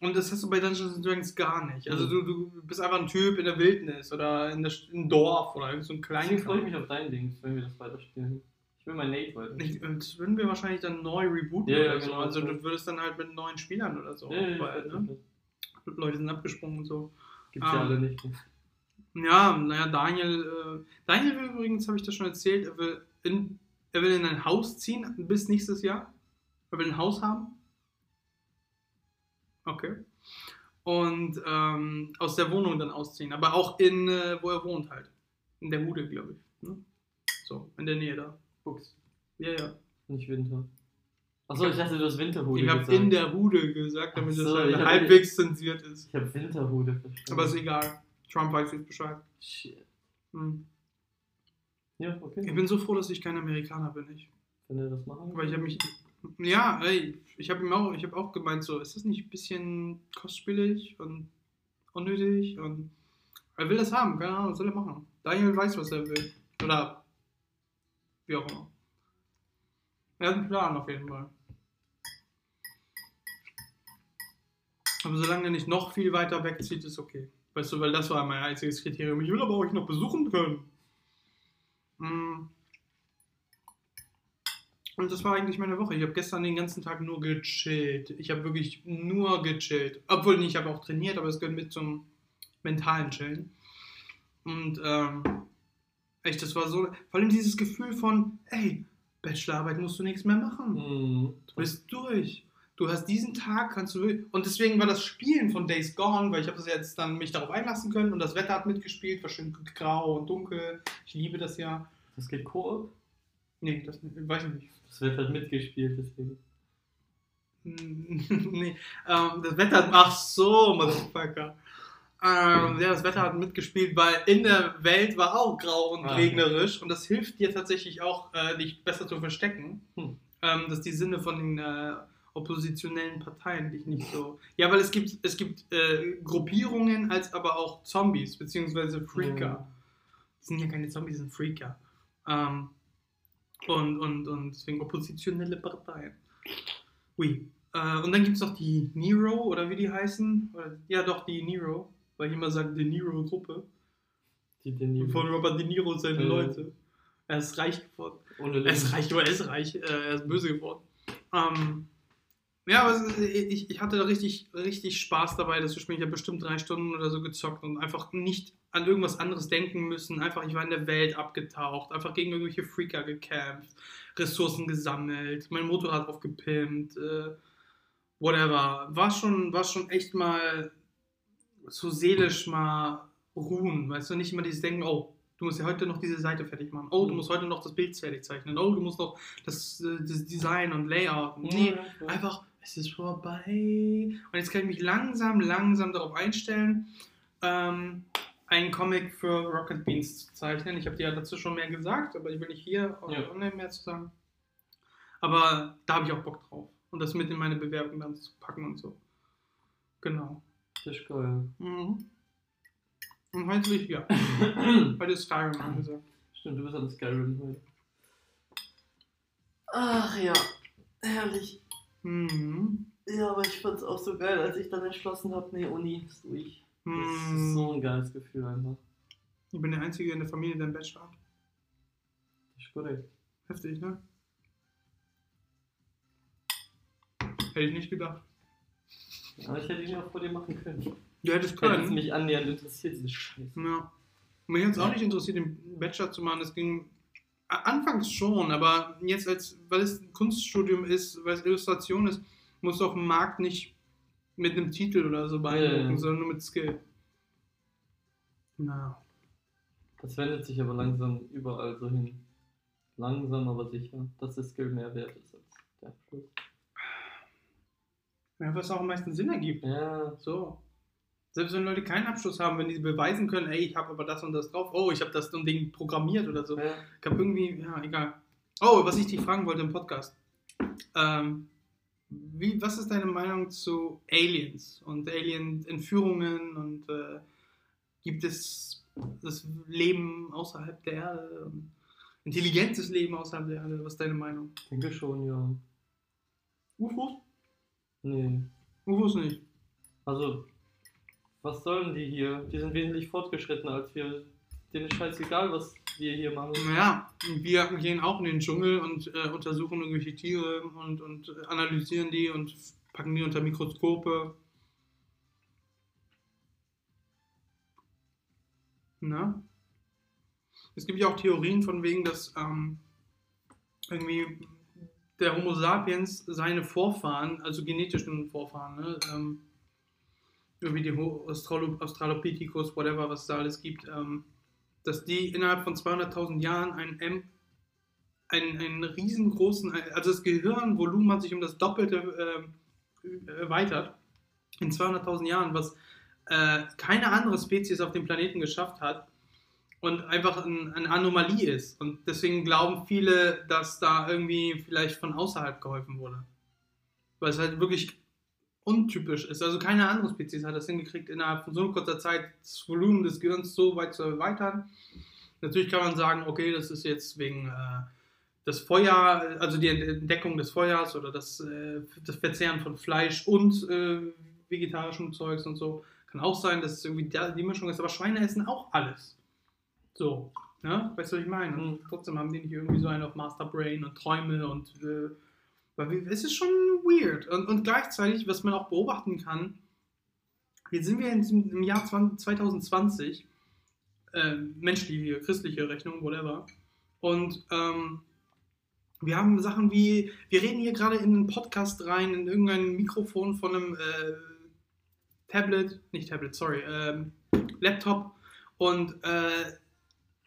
Und das hast du bei Dungeons and Dragons gar nicht. Also Mhm. du, du bist einfach ein Typ in der Wildnis oder in der, im Dorf oder irgend so ein freue ich kleinen mich auf dein Ding, wenn wir das weiterspielen. Ich will mein Nate weiterspielen. Das würden wir wahrscheinlich dann neu rebooten Ja, ja, oder so. genau. Also du würdest dann halt mit neuen Spielern oder so. Ja, weil, ne? Leute sind abgesprungen und so. Gibt's ja Ah. alle nicht. Ja, naja, Daniel, äh, Daniel will übrigens, habe ich das schon erzählt, er will, in, er will in ein Haus ziehen bis nächstes Jahr. Er will ein Haus haben. Okay. Und ähm, aus der Wohnung dann ausziehen. Aber auch in, äh, wo er wohnt halt. In der Hude, glaube ich. Ne? So, in der Nähe da. Fuchs. Ja, ja. Nicht Winter. Achso, ich dachte, du hast Winterhude Ich habe in der Hude gesagt, damit Ach das so, halt ich halbwegs zensiert ist. Ich habe Winterhude verstanden. Aber ist egal. Trump weiß jetzt Bescheid. Shit. Hm. Ja, okay. Ich bin so froh, dass ich kein Amerikaner bin. Ich. Wenn er das machen Weil ich habe mich. Ja, ey, ich habe auch, ich habe auch gemeint, so, ist das nicht ein bisschen kostspielig und unnötig? Und er will das haben, keine Ahnung, was soll er machen? Daniel weiß, was er will. Oder wie auch immer. Er hat einen Plan auf jeden Fall. Aber solange er nicht noch viel weiter wegzieht, ist okay. Weißt du, weil das war mein einziges Kriterium. Ich will aber euch noch besuchen können. Mm. Und das war eigentlich meine Woche. Ich habe gestern den ganzen Tag nur gechillt. Ich habe wirklich nur gechillt. Obwohl, nicht, ich habe auch trainiert, aber es gehört mit zum mentalen Chillen. Und ähm, echt, das war so, vor allem dieses Gefühl von, ey, Bachelorarbeit musst du nichts mehr machen. Mhm. Du bist durch. Du hast diesen Tag, kannst du und deswegen war das Spielen von Days Gone, weil ich habe das jetzt dann mich darauf einlassen können und das Wetter hat mitgespielt, war schön grau und dunkel. Ich liebe das ja. Das geht Koop. Nee, das weiß ich nicht. Das wird halt mitgespielt, deswegen. nee, ähm, das Wetter hat. Ach so, Motherfucker. Ähm, ja, das Wetter hat mitgespielt, weil in der Welt war auch grau und Ah. regnerisch und das hilft dir tatsächlich auch, äh, dich besser zu verstecken. Hm. Ähm, dass die Sinne von den äh, oppositionellen Parteien dich nicht so. Ja, weil es gibt, es gibt äh, Gruppierungen als aber auch Zombies, beziehungsweise Freaker. Das sind ja keine Zombies, das sind Freaker. Ähm, und, und, und deswegen oppositionelle Parteien. Ui. Äh, und dann gibt es noch die Nero, oder wie die heißen. Oder, ja, doch, die Nero. Weil ich immer sage, die Nero-Gruppe. Die den nie Von Robert De Niro und seine Mhm. Leute. Er ist reich geworden. ohne Er ist reich, aber er ist reich. Äh, er ist böse geworden. Ähm, ja, aber ist, ich, ich hatte da richtig, richtig Spaß dabei, das spielen. Ich habe bestimmt drei Stunden oder so gezockt und einfach nicht an irgendwas anderes denken müssen. Einfach, ich war in der Welt abgetaucht, einfach gegen irgendwelche Freaker gekämpft, Ressourcen gesammelt, mein Motorrad aufgepimpt, äh, whatever. War schon, war schon echt mal so seelisch mal ruhen, weißt du, nicht immer dieses Denken, oh, du musst ja heute noch diese Seite fertig machen, oh, du musst heute noch das Bild fertig zeichnen, oh, du musst noch das, äh, das Design und Layout. Nee, einfach, es ist vorbei. Und jetzt kann ich mich langsam, langsam darauf einstellen, ähm, einen Comic für Rocket Beans zu zeichnen. Ich habe dir ja dazu schon mehr gesagt, aber ich will nicht hier Ja. online mehr zu sagen. Aber da habe ich auch Bock drauf. Und das mit in meine Bewerbung dann zu packen und so. Genau. Das ist geil. Mhm. Und heute will ich, ja, heute ist Skyrim angesagt. Stimmt, du bist an Skyrim heute. Ach ja, herrlich. Mhm. Ja, aber ich fand's auch so geil, als ich dann entschlossen habe, nee, Uni ist durch. Das ist Mhm. so ein geiles Gefühl einfach. Ich bin der Einzige in der Familie, der einen Bachelor hat. Das ist korrekt. Heftig, ne? Hätte ich nicht gedacht. Aber ich hätte ihn auch vor dir machen können. Du hättest Hätte es können. mich annähernd interessiert, diese Scheiße. Ja. Mich hat es auch nicht interessiert, den Bachelor zu machen. Es ging anfangs schon, aber jetzt, als, weil es ein Kunststudium ist, weil es Illustration ist, musst du auf dem Markt nicht mit einem Titel oder so beeindrucken, Ja. sondern nur mit Skill. Na. Das wendet sich aber langsam überall so hin. Langsam, aber sicher, dass der Skill mehr wert ist als der Abschluss. Ja, was auch am meisten Sinn ergibt. Ja, So. Selbst wenn Leute keinen Abschluss haben, wenn die beweisen können, ey, ich habe aber das und das drauf, oh, ich habe das und Ding programmiert oder so. ja. Ich habe irgendwie, ja, egal. Oh, was ich dich fragen wollte im Podcast. Ähm, wie, was ist deine Meinung zu Aliens und Alien-Entführungen und äh, gibt es das Leben außerhalb der Erde? Intelligentes Leben außerhalb der Erde? Was ist deine Meinung? denke schon, ja. UFOs? Nee. UFOs nicht. Also, was sollen die hier? Die sind wesentlich fortgeschrittener als wir. Denen ist scheißegal, was wir hier machen. Naja, wir gehen auch in den Dschungel und äh, untersuchen irgendwelche Tiere und, und analysieren die und packen die unter Mikroskope. Ne? Es gibt ja auch Theorien von wegen, dass ähm, irgendwie der Homo sapiens seine Vorfahren, also genetischen Vorfahren, ne, ähm, irgendwie die Australo Australopithecus, whatever, was es da alles gibt, ähm, dass die innerhalb von 200.000 Jahren einen, M, einen, einen riesengroßen, also das Gehirnvolumen hat sich um das Doppelte äh, erweitert in 200.000 Jahren, was äh, keine andere Spezies auf dem Planeten geschafft hat und einfach ein, eine Anomalie ist. Und deswegen glauben viele, dass da irgendwie vielleicht von außerhalb geholfen wurde. Weil es halt wirklich untypisch ist. Also keine andere Spezies hat das hingekriegt, innerhalb von so kurzer Zeit das Volumen des Gehirns so weit zu erweitern. Natürlich kann man sagen, okay, das ist jetzt wegen äh, das Feuer, also die Entdeckung des Feuers oder das, äh, das Verzehren von Fleisch und äh, vegetarischem Zeugs und so. Kann auch sein, dass es irgendwie die Mischung ist, aber Schweine essen auch alles. So, ne? Weißt du, was ich meine? Und mhm. trotzdem haben die nicht irgendwie so einen auf Master Brain und Träume und äh, weil es ist schon weird. Und, und gleichzeitig, was man auch beobachten kann, jetzt sind wir in, im Jahr 2020, äh, menschliche, christliche Rechnung, whatever. Und ähm, wir haben Sachen wie, wir reden hier gerade in einen Podcast rein, in irgendein Mikrofon von einem äh, Tablet, nicht Tablet, sorry, ähm, Laptop. Und äh,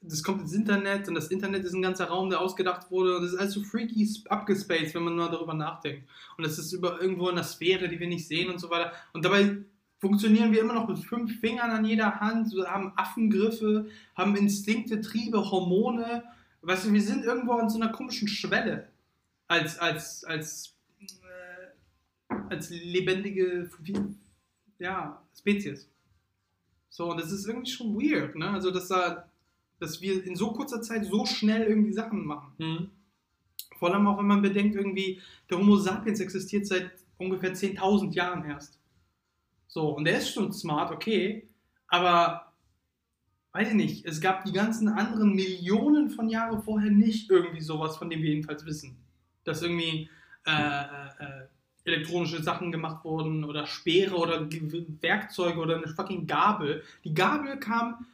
das kommt ins Internet und das Internet ist ein ganzer Raum, der ausgedacht wurde und das ist alles so freaky abgespaced, wenn man mal darüber nachdenkt. Und das ist über irgendwo in der Sphäre, die wir nicht sehen und so weiter. Und dabei funktionieren wir immer noch mit fünf Fingern an jeder Hand, haben Affengriffe, haben Instinkte, Triebe, Hormone. Weißt du, wir sind irgendwo an so einer komischen Schwelle als, als, als, äh, als lebendige ja, Spezies. So, und das ist irgendwie schon weird, ne? Also, dass da dass wir in so kurzer Zeit so schnell irgendwie Sachen machen. Mhm. Vor allem auch, wenn man bedenkt, irgendwie, der Homo sapiens existiert seit ungefähr 10.000 Jahren erst. So, und der ist schon smart, okay, aber weiß ich nicht, es gab die ganzen anderen Millionen von Jahren vorher nicht irgendwie sowas, von dem wir jedenfalls wissen. Dass irgendwie äh, äh, äh elektronische Sachen gemacht wurden oder Speere oder Werkzeuge oder eine fucking Gabel. Die Gabel kam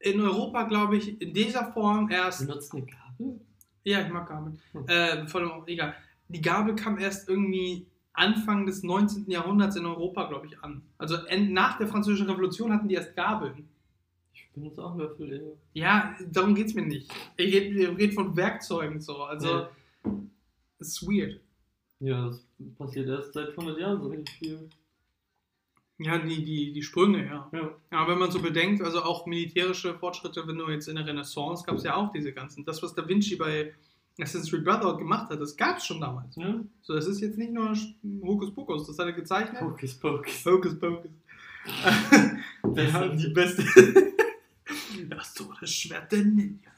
in Europa, glaube ich, in dieser Form erst. Benutzt eine Gabel? Ja, ich mag Gabel. Hm. Äh, vor allem, egal. Die Gabel kam erst irgendwie Anfang des 19. Jahrhunderts in Europa, glaube ich, an. Also nach der Französischen Revolution hatten die erst Gabeln. Ich benutze auch Löffel, ja. Ja, darum geht es mir nicht. Ich rede red von Werkzeugen so. Also, ja. ist weird. Ja, das passiert erst seit 100 Jahren so richtig viel. Ja, die, die, die Sprünge, ja. ja. Ja, wenn man so bedenkt, also auch militärische Fortschritte, wenn du jetzt in der Renaissance gab es ja auch diese ganzen. Das, was Da Vinci bei Assassin's Creed Brotherhood gemacht hat, das gab es schon damals. Ja. So, das ist jetzt nicht nur Hokuspokus, das hat er gezeichnet. Hokuspokus. Hokuspokus. Wir haben die beste. das Todesschwert der Ninja.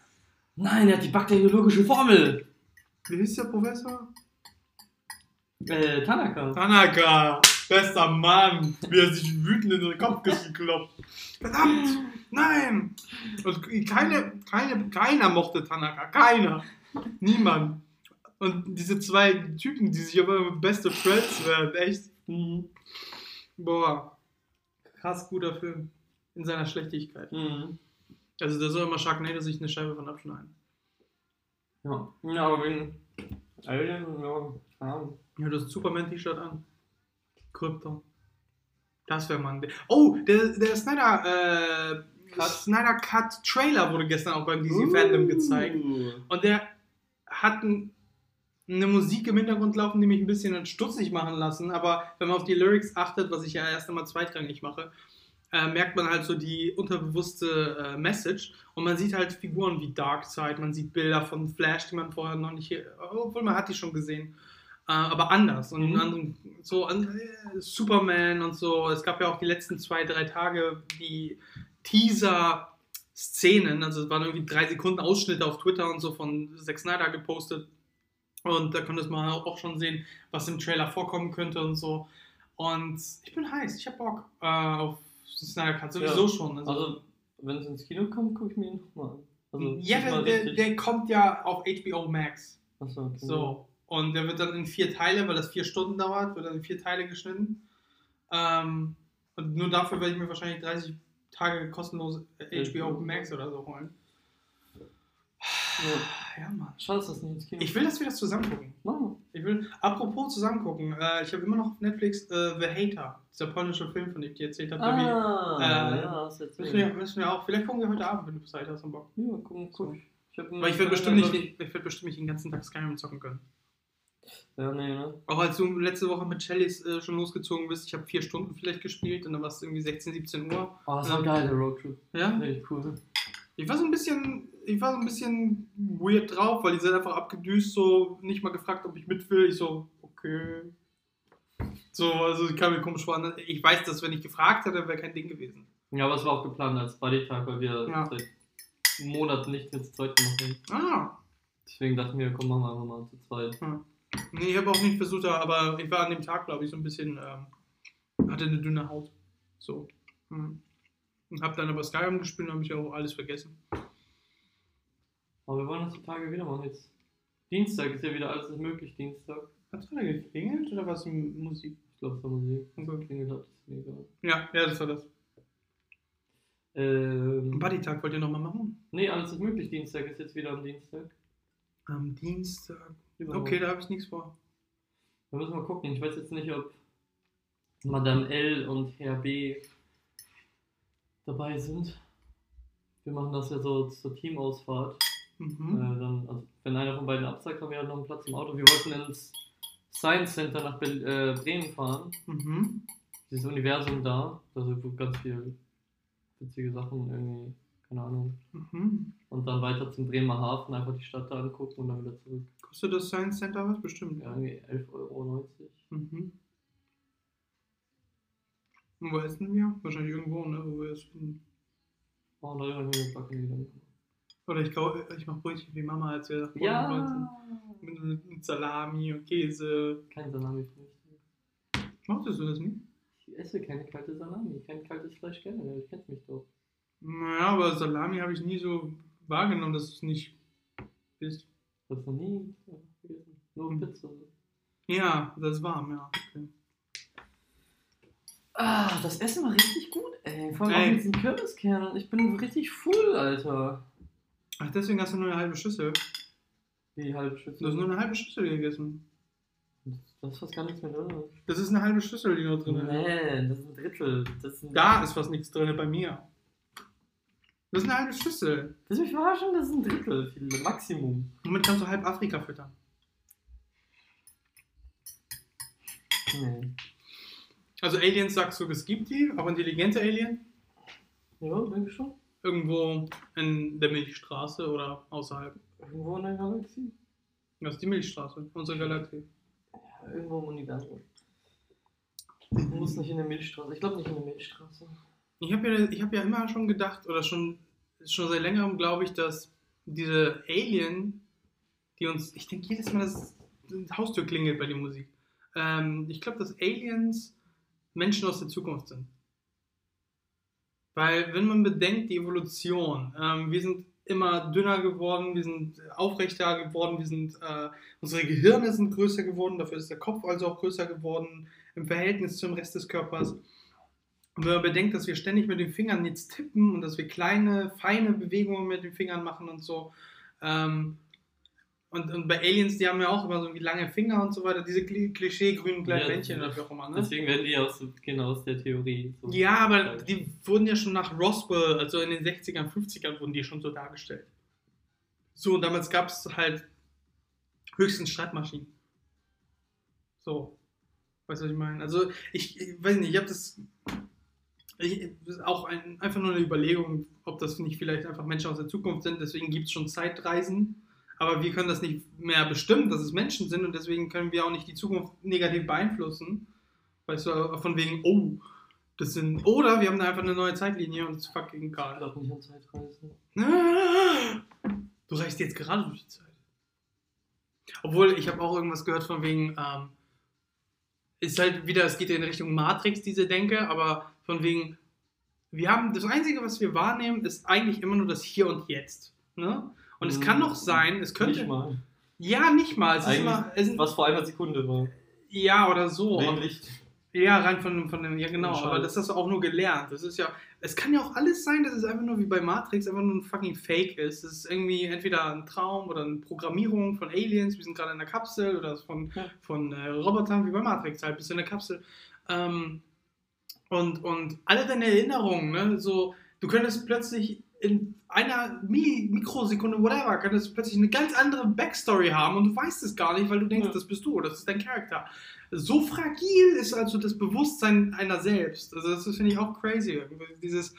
Nein, er hat die bakteriologische Formel. Wie hieß der Professor? Äh, Tanaka. Tanaka. Bester Mann, wie er sich wütend in den Kopf klopft. Verdammt, nein! Und keine, keine, keiner mochte Tanaka, keiner. Niemand. Und diese zwei Typen, die sich aber beste Friends werden, echt. Mhm. Boah, krass guter Film. In seiner Schlechtigkeit. Mhm. Also da soll immer Sharknado sich eine Scheibe von abschneiden. Ja, ja aber wegen Alien, ja, keine Ahnung. Ja, du hast ein Superman-T-Shirt an. Krypton. Das wäre man. Oh, der, der Snyder, äh, Cut. Snyder Cut Trailer wurde gestern auch beim DC uh. Fandom gezeigt. Und der hat ein, eine Musik im Hintergrund laufen, die mich ein bisschen stutzig machen lassen. Aber wenn man auf die Lyrics achtet, was ich ja erst einmal zweitrangig mache, äh, merkt man halt so die unterbewusste äh, Message. Und man sieht halt Figuren wie Darkseid, man sieht Bilder von Flash, die man vorher noch nicht, obwohl man hat die schon gesehen. Äh, aber anders. Und mhm. so äh, Superman und so. Es gab ja auch die letzten zwei, drei Tage die Teaser-Szenen. Also es waren irgendwie drei Sekunden Ausschnitte auf Twitter und so von Zack Snyder gepostet. Und da konnte man auch schon sehen, was im Trailer vorkommen könnte und so. Und ich bin heiß, ich hab Bock äh, auf Snyder Cut, sowieso ja. schon. Also, also wenn es ins Kino kommt, gucke ich mir ihn nochmal an. Also, ja, der, der, der, kommt ja auf HBO Max. Achso, okay. So. Und der wird dann in vier Teile, weil das vier Stunden dauert, wird dann in vier Teile geschnitten. Ähm, und nur dafür werde ich mir wahrscheinlich 30 Tage kostenlos HBO Max oder so holen. Ja, Mann. Schade, dass das nicht ins Kino Ich will, dass wir das zusammen gucken. Ich will, apropos zusammen gucken, äh, ich habe immer noch auf Netflix äh, The Hater, dieser polnische Film, von dem ich dir erzählt habe. Ah, äh, ja, das müssen, wir, müssen wir auch, vielleicht gucken wir heute Abend, wenn du Zeit hast und Bock. Ja, gucken, guck. Ich hab Weil ich werde bestimmt, nicht, ich werd bestimmt nicht den ganzen Tag Skyrim zocken können. Ja, nee, ne? Auch als du letzte Woche mit Shellys äh, schon losgezogen bist, ich habe vier Stunden vielleicht gespielt und dann war es irgendwie 16, 17 Uhr. Oh, das war Ähm, geil, der Roadtrip. Ja? Richtig cool. Ich war so ein bisschen, ich war so ein bisschen weird drauf, weil die sind einfach abgedüst, so nicht mal gefragt, ob ich mit will. Ich so, okay. So, also ich kam mir komisch vor. Ich weiß, dass wenn ich gefragt hätte, wäre kein Ding gewesen. Ja, aber es war auch geplant als Buddy-Tag, weil wir Ja. seit Monaten nicht jetzt zweit gemacht haben. Ah. Deswegen dachten wir, komm, machen wir einfach mal zu zweit. Nee, ich habe auch nicht versucht, aber ich war an dem Tag, glaube ich, so ein bisschen, ähm, hatte eine dünne Haut. So. Hm. Und habe dann aber Skyrim gespielt und habe ich auch alles vergessen. Aber wir wollen das die Tage wieder machen jetzt. Dienstag ist ja wieder alles ist möglich, Dienstag. Hat es gerade geklingelt oder was Musik? Ich glaube, es war Musik. Okay. Geklingelt hat, mir egal. Ja, ja, das war das. Ähm, Buddy-Tag wollt ihr nochmal machen? nee, alles ist möglich, Dienstag ist jetzt wieder am Dienstag. Am Dienstag. Übermorgen. Okay, da habe ich nichts vor. Da müssen wir gucken. Ich weiß jetzt nicht, ob Madame L und Herr B dabei sind. Wir machen das ja so zur Teamausfahrt. Mhm. Äh, dann, also, wenn einer von beiden absagt, haben wir ja noch einen Platz im Auto. Wir wollten ins Science Center nach Bel äh, Bremen fahren. Mhm. Dieses Universum da. Da sind ganz viele witzige Sachen irgendwie. Keine Ahnung. Mhm. Und dann weiter zum Bremer Hafen, einfach die Stadt da angucken und dann wieder zurück. Kostet das Science Center was? Bestimmt. Ja, irgendwie 11,90 Euro. Mhm. Und wo essen wir? Wahrscheinlich irgendwo, ne? Wo wir es finden. Oh, da haben wir backen wieder. Oder ich glaube, ich mache Brötchen wie Mama, als wir nach Polen Ja! sind. Mit, mit, Salami und Käse. Kein Salami für mich. Mochtest du das nicht? Ich esse keine kalte Salami, kein kaltes Fleisch generell, du kennst mich doch. Naja, aber Salami habe ich nie so wahrgenommen, dass es nicht ist. Hast du noch nie gegessen? Nur Hm. Pizza. Ja, das ist warm, ja. Okay. Ah, das Essen war richtig gut, ey. Vor allem Ey. auch mit diesen Kürbiskernen. Ich bin richtig full, Alter. Ach, deswegen hast du nur eine halbe Schüssel. Die halbe Du Schüssel. hast nur eine halbe Schüssel gegessen. Das ist fast gar nichts mehr drin. Das ist eine halbe Schüssel, die noch drin ist. Nee, das ist ein Drittel. Das ist ein Da ist fast nichts drin bei mir. Das ist eine halbe Schüssel. Willst du mich verarschen? Das ist ein Drittel, viel Maximum. Damit kannst du halb Afrika füttern. Nee. Also Aliens sagst du, es gibt die, auch intelligente Alien. Ja, denke ich schon. Irgendwo in der Milchstraße oder außerhalb. Irgendwo in der Galaxie. Das ist die Milchstraße, unsere Galaxie. Ja, irgendwo im Universum. Muss nicht in der Milchstraße. Ich glaube nicht in der Milchstraße. Ich habe ja, hab ja immer schon gedacht, oder schon, schon seit längerem glaube ich, dass diese Alien, die uns, ich denke jedes Mal, dass die Haustür klingelt bei der Musik. Ähm, ich glaube, dass Aliens Menschen aus der Zukunft sind. Weil, wenn man bedenkt, die Evolution, ähm, wir sind immer dünner geworden, wir sind aufrechter geworden, wir sind, äh, unsere Gehirne sind größer geworden, dafür ist der Kopf also auch größer geworden im Verhältnis zum Rest des Körpers. Und wenn man bedenkt, dass wir ständig mit den Fingern jetzt tippen und dass wir kleine, feine Bewegungen mit den Fingern machen und so. Ähm, und, und bei Aliens, die haben ja auch immer so lange Finger und so weiter, diese Kli- Klischee-grünen kleinen Ja, Männchen das- oder wie auch immer. Ne? Deswegen werden die aus, genau aus der Theorie. So. Ja, aber die wurden ja schon nach Roswell, also in den 60ern, 50ern, wurden die schon so dargestellt. So, und damals gab es halt höchstens Schreibmaschinen. So. Weißt du, was ich meine? Also, ich, ich weiß nicht, ich habe das. Ich, das ist auch ein, einfach nur eine Überlegung, ob das nicht vielleicht einfach Menschen aus der Zukunft sind. Deswegen gibt es schon Zeitreisen. Aber wir können das nicht mehr bestimmen, dass es Menschen sind und deswegen können wir auch nicht die Zukunft negativ beeinflussen. Weißt du, von wegen, oh, das sind. Oder wir haben da einfach eine neue Zeitlinie und es ist fucking Ich egal. glaube nicht an Zeitreisen. Du reichst jetzt gerade durch die Zeit. Obwohl, ich habe auch irgendwas gehört von wegen, ähm, ist halt wieder, es geht in Richtung Matrix, diese Denke, aber von wegen, wir haben, das Einzige, was wir wahrnehmen, ist eigentlich immer nur das Hier und Jetzt. Ne? Und es kann doch sein, es könnte. Nicht mal. Ja, nicht mal. Es ist immer, es was vor einer Sekunde war. ja, oder so. Licht. Ja, rein von, von dem, ja genau, aber das hast du auch nur gelernt. Das ist ja, es kann ja auch alles sein, dass es einfach nur wie bei Matrix einfach nur ein fucking Fake ist. Das ist irgendwie entweder ein Traum oder eine Programmierung von Aliens, wir sind gerade in der Kapsel oder von, ja. von äh, Robotern wie bei Matrix halt, bist du in der Kapsel. Ähm, und, und alle deine Erinnerungen, ne, so, du könntest plötzlich in einer Mikrosekunde, whatever, könntest plötzlich eine ganz andere Backstory haben und du weißt es gar nicht, weil du denkst, ja. das bist du, das ist dein Charakter so fragil ist also das Bewusstsein einer selbst. Also das finde ich auch crazy. Dieses,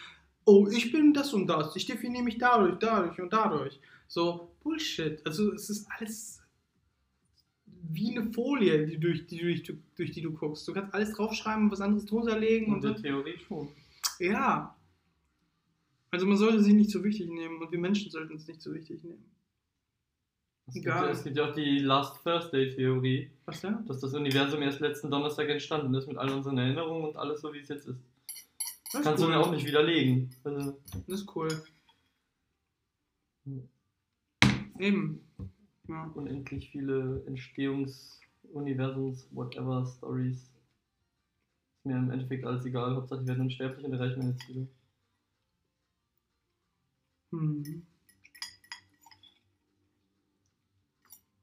oh, ich bin das und das, ich definiere mich dadurch, dadurch und dadurch. So, Bullshit. Also es ist alles wie eine Folie, die durch, die, durch, durch die du guckst. Du kannst alles draufschreiben, was anderes drunter legen. Und in der Theorie schon. Ja. Also man sollte sie nicht so wichtig nehmen und wir Menschen sollten es nicht so wichtig nehmen. Es gibt, es gibt, ja auch die Last Thursday Theorie. Was denn? Dass das Universum erst letzten Donnerstag entstanden ist mit all unseren Erinnerungen und alles so, wie es jetzt ist. Das Kannst cool. du mir auch nicht widerlegen. Also das ist cool. Eben. Ja. Unendlich viele Entstehungsuniversums, whatever, Stories. Ist mir im Endeffekt alles egal. Hauptsache, ich werde unsterblich und erreiche meine Ziele. Hm.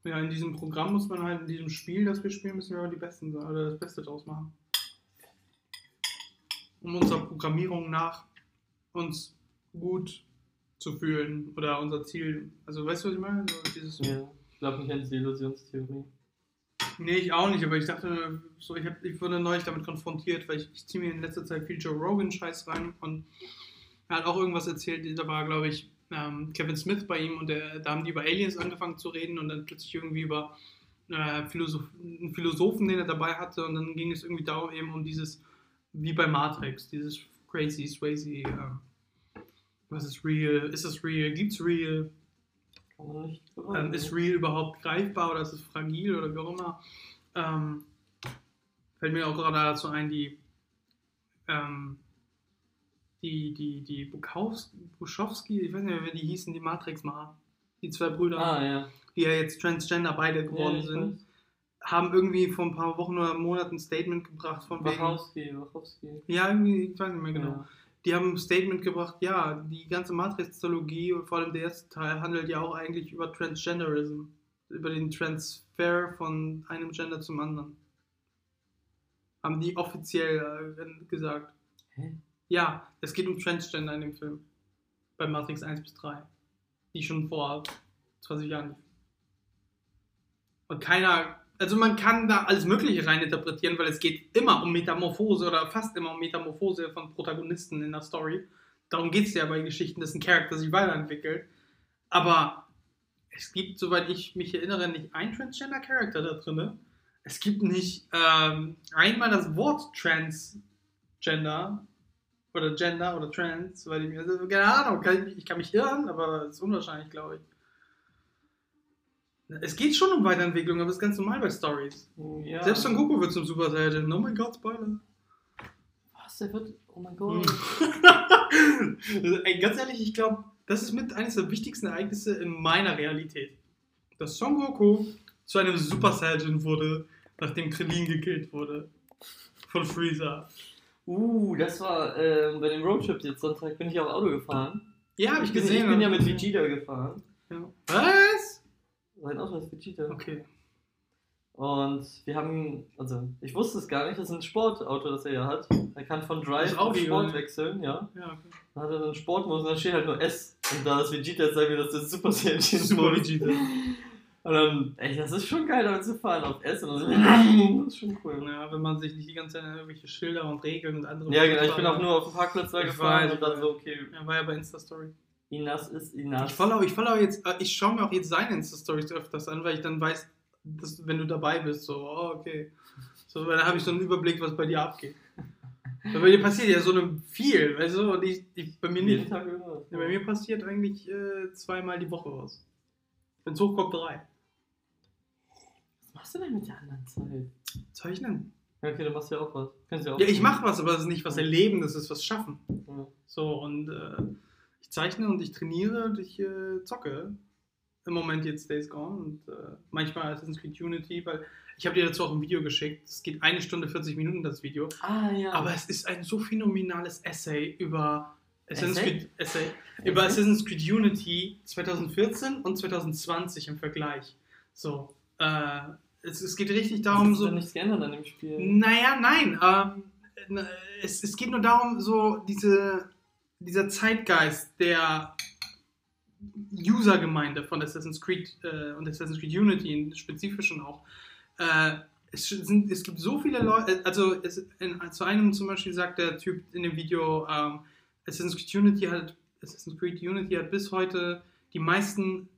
Ja, in diesem Programm muss man halt, in diesem Spiel, das wir spielen, müssen wir aber die Besten sein oder das Beste draus machen. Um unserer Programmierung nach uns gut zu fühlen oder unser Ziel. Also weißt du, was ich meine? So, dieses ja, ich glaube nicht an die Illusionstheorie. Nee, ich auch nicht, aber ich dachte, so, ich, hab, ich wurde neulich damit konfrontiert, weil ich, ich ziehe mir in letzter Zeit viel Joe Rogan-Scheiß rein und er hat auch irgendwas erzählt, da war, glaube ich, ähm, Kevin Smith bei ihm und der, da haben die über Aliens angefangen zu reden und dann plötzlich irgendwie über äh, Philosoph einen Philosophen, den er dabei hatte und dann ging es irgendwie darum eben um dieses, wie bei Matrix, dieses crazy, Swayze, äh, was ist real, ist es real, gibt's real? Ähm, ist real überhaupt greifbar oder ist es fragil oder wie auch immer? Ähm, fällt mir auch gerade dazu ein, die ähm, die, die, die Buschowski, ich weiß nicht mehr, wer die hießen, die Matrix-Macher, die zwei Brüder, ah, ja. die ja jetzt Transgender beide geworden ja, sind, weiß. haben irgendwie vor ein paar Wochen oder Monaten ein Statement gebracht von Wachowski, Wachowski. Ja, irgendwie, ich weiß nicht mehr genau. Ja. Die haben ein Statement gebracht, ja, die ganze Matrix-Trilogie und vor allem der erste Teil handelt ja auch eigentlich über Transgenderism, über den Transfer von einem Gender zum anderen. Haben die offiziell äh, gesagt. Hä? Ja, es geht um Transgender in dem Film. Bei Matrix 1 bis 3. Die schon vor 20 Jahren Und keiner, also man kann da alles Mögliche reininterpretieren, weil es geht immer um Metamorphose oder fast immer um Metamorphose von Protagonisten in der Story. Darum geht es ja bei Geschichten, dass ein Charakter sich weiterentwickelt. Aber es gibt, soweit ich mich erinnere, nicht einen Transgender-Charakter da drin. Es gibt nicht ähm, einmal das Wort Transgender oder Gender oder Trans, weil ich mir, also, keine Ahnung, kann ich, ich, kann mich irren, aber es ist unwahrscheinlich, glaube ich. Es geht schon um Weiterentwicklung, aber das ist ganz normal bei Stories. Ja. Selbst Son Goku wird zum Super Saiyan. Oh mein Gott, Spoiler. Was? Der wird. Oh mein Gott. Ey, ganz ehrlich, ich glaube, das ist mit eines der wichtigsten Ereignisse in meiner Realität. Dass Son Goku zu einem Super Saiyan wurde, nachdem Krillin gekillt wurde. Von Freezer. Uh, das war äh, bei dem Roadtrip jetzt Sonntag, bin ich auch Auto gefahren. Ja, habe ich gesehen. Ich bin ja mit Vegeta gefahren. Ja. Was? Sein Auto ist Vegeta. Okay. Und wir haben, also ich wusste es gar nicht, das ist ein Sportauto, das er ja hat. Er kann von Drive auf Sport wechseln, ja. Ja, okay. Dann hat er so einen Sportmodus und da steht halt nur S. Und da ist Vegeta, jetzt sagen wir, das ist Super Saiyan Super Vegeta. Und dann, ey, das ist schon geil, damit zu fahren auf S. Und dann, das ist schon cool. Ja, wenn man sich nicht die ganze Zeit irgendwelche Schilder und Regeln und andere. Ja, genau, ich bin auch nur auf dem Parkplatz da gefahren und dann so, okay. Ja, war ja bei Insta-Story. Inas ist Inas. Ich follow, ich follow jetzt, äh, ich schaue mir auch jetzt seine Insta-Stories öfters an, weil ich dann weiß, dass, wenn du dabei bist, so, oh, okay. So, dann habe ich so einen Überblick, was bei dir abgeht. Weil bei dir passiert ja so eine viel, weißt du, und ich, ich bei mir nicht. Ja, bei mir passiert eigentlich äh, zweimal die Woche was. Wenn es hochkommt, drei machst du denn mit der anderen Zeit? Zeichnen. Ja, okay, dann machst du ja auch was. Kannst ja, auch ja ich mache was, aber das ist nicht was erleben, das ist was schaffen. Ja. So, und äh, ich zeichne und ich trainiere und ich äh, zocke. Im Moment jetzt Days Gone und äh, manchmal Assassin's Creed Unity, weil Ich habe dir dazu auch ein Video geschickt. Es geht eine Stunde 40 Minuten, das Video. Ah, ja. Aber es ist ein so phänomenales Essay über Assassin's Essay? Creed, Essay, über Assassin's Creed Unity 2014 und 2020 im Vergleich. So, äh, es, es geht richtig darum, so. nichts geändert an dem Spiel. Naja, nein. Ähm, äh, es, es geht nur darum, so diese, dieser Zeitgeist der User-Gemeinde von Assassin's Creed äh, und Assassin's Creed Unity im Spezifischen auch. Äh, es, sind, es gibt so viele Leute, also es, in, zu einem zum Beispiel sagt der Typ in dem Video, ähm, Assassin's Creed Unity hat Assassin's Creed Unity hat bis heute die meisten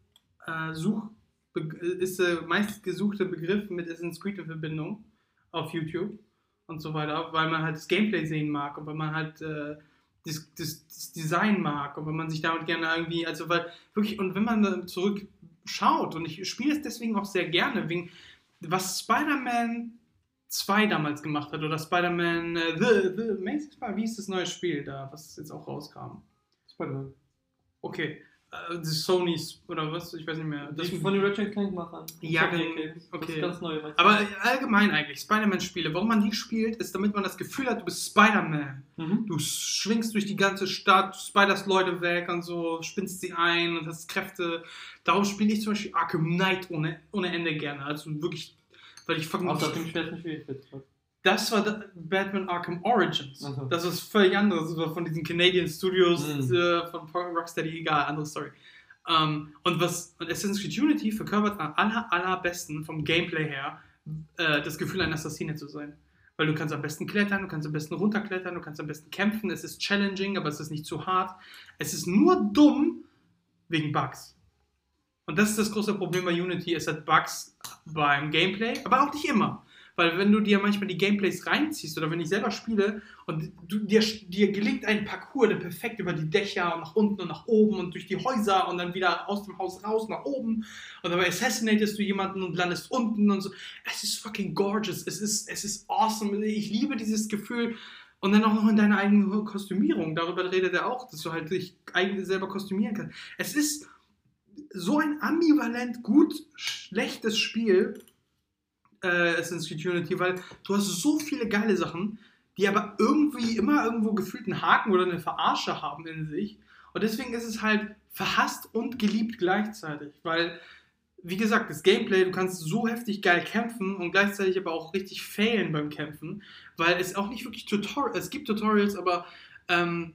äh, Such ist der meistgesuchte Begriff mit Assassin's Creed in Verbindung auf YouTube und so weiter, weil man halt das Gameplay sehen mag und weil man halt äh, das, das, das Design mag und wenn man sich damit gerne irgendwie, also weil wirklich, und wenn man zurückschaut und ich spiele es deswegen auch sehr gerne, wegen was Spider-Man 2 damals gemacht hat oder Spider-Man äh, The, The Amazing Spider, wie ist das neue Spiel da, was jetzt auch rauskam? Spider-Man. Okay, äh, das Sony's oder was, ich weiß nicht mehr. Das Die von den Ratchet Clank machern. Ja, okay. okay. Das ist ganz neu. Aber allgemein eigentlich, Spider-Man-Spiele, warum man die spielt, ist, damit man das Gefühl hat, du bist Spider-Man. Mhm. Du schwingst durch die ganze Stadt, spiderst Leute weg und so, spinnst sie ein und hast Kräfte. Darum spiele ich zum Beispiel Arkham Knight ohne, ohne Ende gerne. Also wirklich, weil ich fucking. Außer auf dem schwersten Schwierigkeitsgrad. Das war Batman Arkham Origins. Ach so. Das ist völlig anderes. Das war von diesen Canadian Studios, Mhm. äh, von Rocksteady, egal, andere Story. Ähm, und was und Assassin's Creed Unity verkörpert am aller, allerbesten vom Gameplay her äh, das Gefühl, ein Assassine zu sein. Weil du kannst am besten klettern, du kannst am besten runterklettern, du kannst am besten kämpfen. Es ist challenging, aber es ist nicht zu hart. Es ist nur dumm wegen Bugs. Und das ist das große Problem bei Unity. Es hat Bugs beim Gameplay, aber auch nicht immer. Weil wenn du dir manchmal die Gameplays reinziehst oder wenn ich selber spiele und du, dir, dir gelingt ein Parcours, der perfekt über die Dächer und nach unten und nach oben und durch die Häuser und dann wieder aus dem Haus raus nach oben und dabei assassinatest du jemanden und landest unten und so. Es ist fucking gorgeous. Es ist, es ist awesome. Ich liebe dieses Gefühl. Und dann auch noch in deiner eigenen Kostümierung. Darüber redet er auch, dass du halt dich eigentlich selber kostümieren kannst. Es ist so ein ambivalent gut schlechtes Spiel, äh, Assassin's Creed Unity, weil du hast so viele geile Sachen, die aber irgendwie immer irgendwo gefühlt einen Haken oder eine Verarsche haben in sich. Und deswegen ist es halt verhasst und geliebt gleichzeitig, weil, wie gesagt, das Gameplay, du kannst so heftig geil kämpfen und gleichzeitig aber auch richtig failen beim Kämpfen, weil es auch nicht wirklich Tutorials, es gibt Tutorials, aber ähm,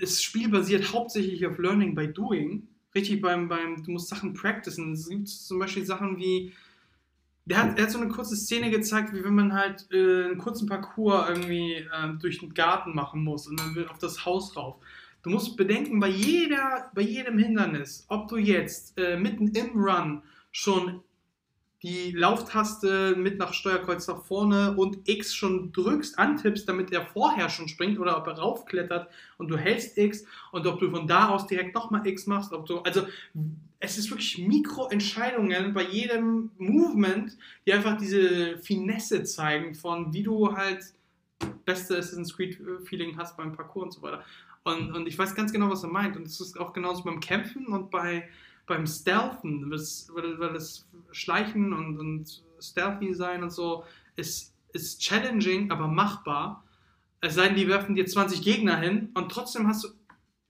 das Spiel basiert hauptsächlich auf Learning by Doing. Richtig beim, beim, du musst Sachen practicen. Es gibt zum Beispiel Sachen wie, der hat, er hat so eine kurze Szene gezeigt, wie wenn man halt äh, einen kurzen Parcours irgendwie ähm, durch den Garten machen muss und dann will auf das Haus rauf. Du musst bedenken, bei, jeder, bei jedem Hindernis, ob du jetzt äh, mitten im Run schon die Lauftaste mit nach Steuerkreuz nach vorne und X schon drückst, antippst, damit er vorher schon springt oder ob er raufklettert und du hältst X und ob du von da aus direkt nochmal X machst, ob du, also es ist wirklich Mikroentscheidungen bei jedem Movement, die einfach diese Finesse zeigen von wie du halt beste Assassin's Creed Feeling hast beim Parcours und so weiter. Und, und ich weiß ganz genau, was er meint. Und es ist auch genauso beim Kämpfen und bei, beim Stealthen, weil, weil das Schleichen und, und Stealthy sein und so ist, ist challenging, aber machbar. Es sei denn, die werfen dir 20 Gegner hin und trotzdem hast du,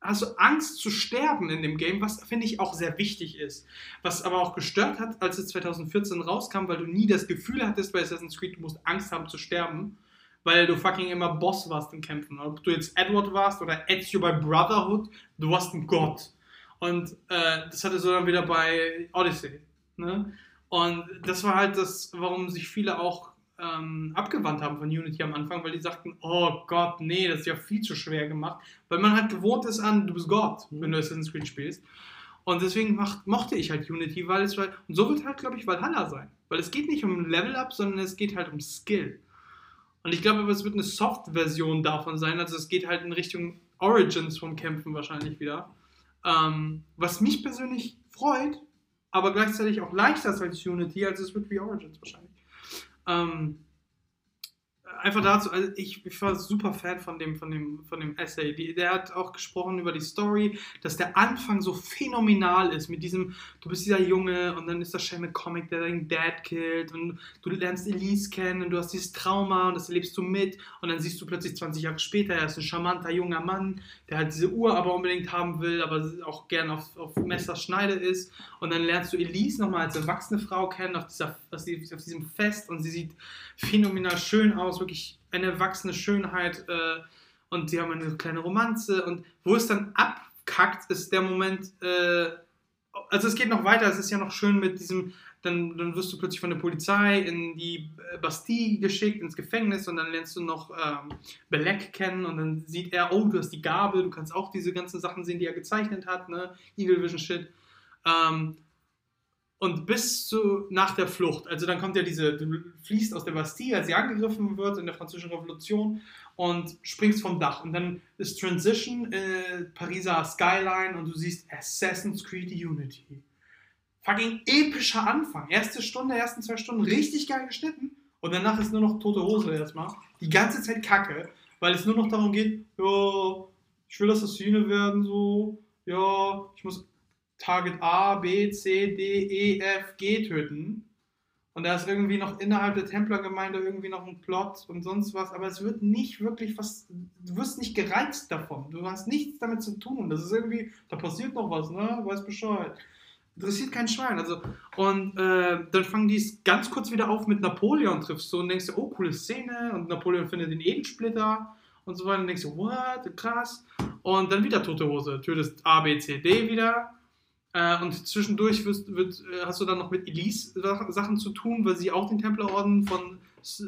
hast du Angst zu sterben in dem Game, was finde ich auch sehr wichtig ist. Was aber auch gestört hat, als es 2014 rauskam, weil du nie das Gefühl hattest bei Assassin's Creed, du musst Angst haben zu sterben, weil du fucking immer Boss warst im Kämpfen. Ob du jetzt Edward warst oder Ezio bei Brotherhood, du warst ein Gott. Und äh, das hatte so dann wieder bei Odyssey. Ne? Und das war halt das, warum sich viele auch ähm, abgewandt haben von Unity am Anfang, weil die sagten, oh Gott, nee, das ist ja viel zu schwer gemacht. Weil man halt gewohnt ist an, du bist Gott, wenn du Assassin's Creed spielst. Und deswegen macht, mochte ich halt Unity, weil es halt, und so wird halt, glaube ich, Valhalla sein. Weil es geht nicht um Level-Up, sondern es geht halt um Skill. Und ich glaube es wird eine Soft-Version davon sein. Also es geht halt in Richtung Origins vom Kämpfen wahrscheinlich wieder. Ähm, was mich persönlich freut, aber gleichzeitig auch leichter ist als Unity, also es wird wie Origins wahrscheinlich. Ähm, einfach dazu, also ich, ich, war super Fan von dem, von dem, von dem Essay. Die, der hat auch gesprochen über die Story, dass der Anfang so phänomenal ist mit diesem, du bist dieser Junge und dann ist das schöne Comic, der deinen Dad killt und du lernst Elise kennen und du hast dieses Trauma und das erlebst du mit und dann siehst du plötzlich 20 Jahre später, er ist ein charmanter junger Mann, der halt diese Uhr aber unbedingt haben will, aber auch gern auf, auf Messerschneide ist und dann lernst du Elise nochmal als erwachsene Frau kennen auf, dieser, auf diesem Fest und sie sieht phänomenal schön aus, wirklich eine erwachsene Schönheit äh, und sie haben eine kleine Romanze. Und wo es dann abkackt, ist der Moment, äh, also es geht noch weiter, es ist ja noch schön mit diesem, dann, dann wirst du plötzlich von der Polizei in die Bastille geschickt, ins Gefängnis und dann lernst du noch ähm, Belek kennen. Und dann sieht er, oh, du hast die Gabe, du kannst auch diese ganzen Sachen sehen, die er gezeichnet hat, ne, Eagle Vision Shit. Ähm, und bis zu nach der Flucht, also dann kommt ja diese, du fließt aus der Bastille, als sie angegriffen wird in der Französischen Revolution und springst vom Dach. Und dann ist Transition, äh, Pariser Skyline und du siehst Assassin's Creed Unity. Fucking epischer Anfang. Erste Stunde, ersten zwei Stunden richtig geil geschnitten. Und danach ist nur noch tote Hose erstmal. Die ganze Zeit Kacke, weil es nur noch darum geht, ja, ich will Assassine werden, so, ja, ich muss Target A, B, C, D, E, F, G töten. Und da ist irgendwie noch innerhalb der Templergemeinde irgendwie noch ein Plot und sonst was. Aber es wird nicht wirklich was. Du wirst nicht gereizt davon. Du hast nichts damit zu tun. Das ist irgendwie, da passiert noch was, ne? Weiß Bescheid. Interessiert kein Schwein. Also, und äh, dann fangen die es ganz kurz wieder auf mit Napoleon triffst du und denkst dir, oh, coole Szene. Und Napoleon findet den Edensplitter und so weiter. Und denkst du, what, krass. Und dann wieder tote Hose. Tötest A, B, C, D wieder äh, und zwischendurch wirst, wird, äh, hast du dann noch mit Elise Sachen zu tun, weil sie auch den Templerorden von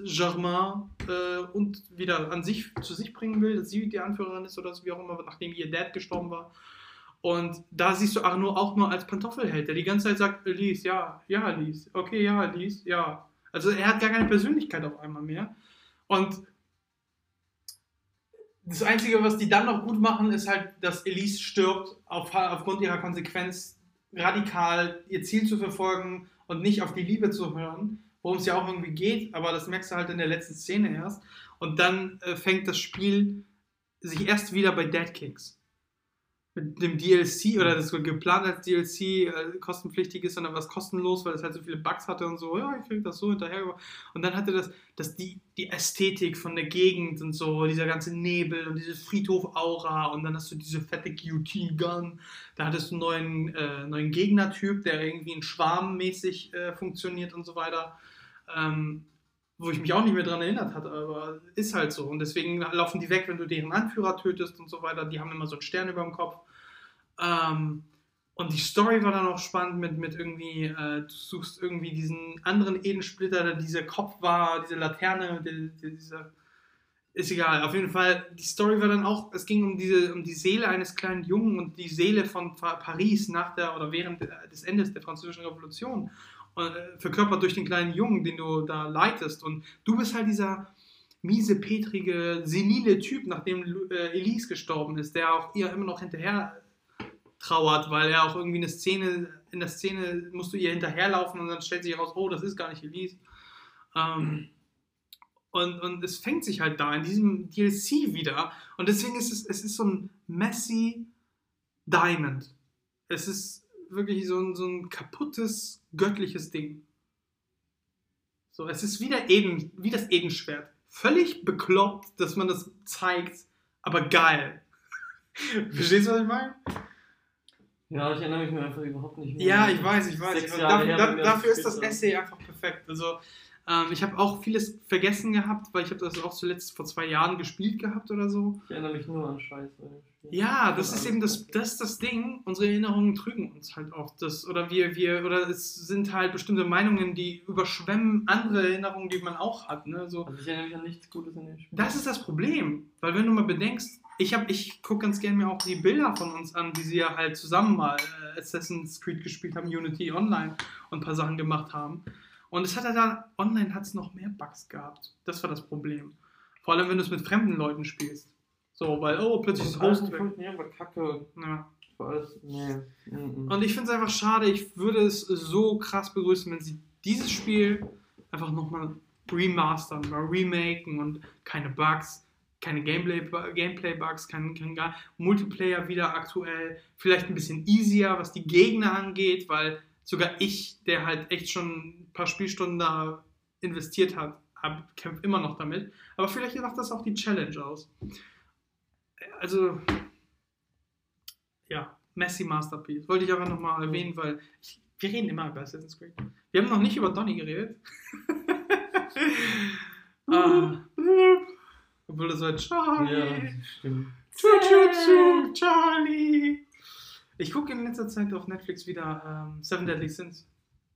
Germain äh, und wieder an sich zu sich bringen will, dass sie die Anführerin ist oder so, wie auch immer, nachdem ihr Dad gestorben war. Und da siehst du Arno auch nur als Pantoffelheld, der die ganze Zeit sagt, Elise, ja, ja, Elise, okay, ja, Elise, ja. Also er hat gar keine Persönlichkeit auf einmal mehr. Und das Einzige, was die dann noch gut machen, ist halt, dass Elise stirbt auf, aufgrund ihrer Konsequenz radikal ihr Ziel zu verfolgen und nicht auf die Liebe zu hören, worum es ja auch irgendwie geht, aber das merkst du halt in der letzten Szene erst. Und dann äh, fängt das Spiel sich erst wieder bei Dead mit dem DLC oder das geplant als DLC äh, kostenpflichtig ist, sondern was kostenlos, weil es halt so viele Bugs hatte und so, ja, ich krieg das so hinterher. Und dann hatte das, das die, die Ästhetik von der Gegend und so, dieser ganze Nebel und diese Friedhof-Aura und dann hast du diese fette QT-Gun, da hattest du einen neuen, äh, neuen Gegnertyp, der irgendwie in Schwarmmäßig äh, funktioniert und so weiter. Ähm, wo ich mich auch nicht mehr daran erinnert hatte, aber ist halt so. Und deswegen laufen die weg, wenn du deren Anführer tötest und so weiter. Die haben immer so einen Stern über dem Kopf. Ähm, und die Story war dann auch spannend mit, mit irgendwie, äh, du suchst irgendwie diesen anderen Edensplitter, der dieser Kopf war, diese Laterne, die, die, diese, ist egal. Auf jeden Fall, die Story war dann auch, es ging um diese, um die Seele eines kleinen Jungen und die Seele von Paris nach der oder während des Endes der Französischen Revolution. Äh, verkörpert durch den kleinen Jungen, den du da leitest. Und du bist halt dieser miese, petrige, senile Typ, nachdem äh, Elise gestorben ist, der auch ihr immer noch hinterher trauert, weil er auch irgendwie eine Szene, in der Szene musst du ihr hinterherlaufen und dann stellt sich heraus, oh, das ist gar nicht Elise. Ähm, und, und es fängt sich halt da in diesem DLC wieder. Und deswegen ist es, es ist so ein messy Diamond. Es ist wirklich so ein, so ein kaputtes, göttliches Ding. So, es ist wie, der Eden, wie das Edenschwert. Völlig bekloppt, dass man das zeigt, aber geil. Verstehst du, was ich meine? Ja, ich erinnere mich mir einfach überhaupt nicht mehr. Ja, ich weiß, ich weiß. Dafür, da, dafür ist das Essay einfach perfekt. Also, ähm, ich habe auch vieles vergessen gehabt, weil ich habe das auch zuletzt vor zwei Jahren gespielt gehabt oder so. Ich erinnere mich nur an Scheiße. Ja, das ist eben das, das, das Ding. Unsere Erinnerungen trügen uns halt oft. Das, oder wir, wir, oder es sind halt bestimmte Meinungen, die überschwemmen andere Erinnerungen, die man auch hat. Ne? So, also ich erinnere mich an nichts Gutes in dem Spiel. Das ist das Problem. Weil wenn du mal bedenkst, ich, ich gucke ganz gerne mir auch die Bilder von uns an, wie sie ja halt zusammen mal äh, Assassin's Creed gespielt haben, Unity Online und ein paar Sachen gemacht haben. Und es hat ja dann, online hat es noch mehr Bugs gehabt. Das war das Problem. Vor allem, wenn du es mit fremden Leuten spielst. So, weil, oh, plötzlich ist Host weg. Ja, aber kacke. Ja. Nee. Und ich finde es einfach schade. Ich würde es so krass begrüßen, wenn sie dieses Spiel einfach nochmal remastern, mal remaken und keine Bugs, keine Gameplay-Bugs, Gameplay kein, kein gar Multiplayer wieder aktuell, vielleicht ein bisschen easier, was die Gegner angeht, weil sogar ich, der halt echt schon ein paar Spielstunden da investiert hat, kämpfe immer noch damit. Aber vielleicht macht das auch die Challenge aus. Also, ja, Messi Masterpiece. Wollte ich aber nochmal erwähnen, weil ich, wir reden immer über Assassin's Creed. Wir haben noch nicht über Donny geredet. ah. Obwohl das war Charlie. Ja, stimmt. Charlie. Ich gucke in letzter Zeit auf Netflix wieder ähm, Seven Deadly Sins.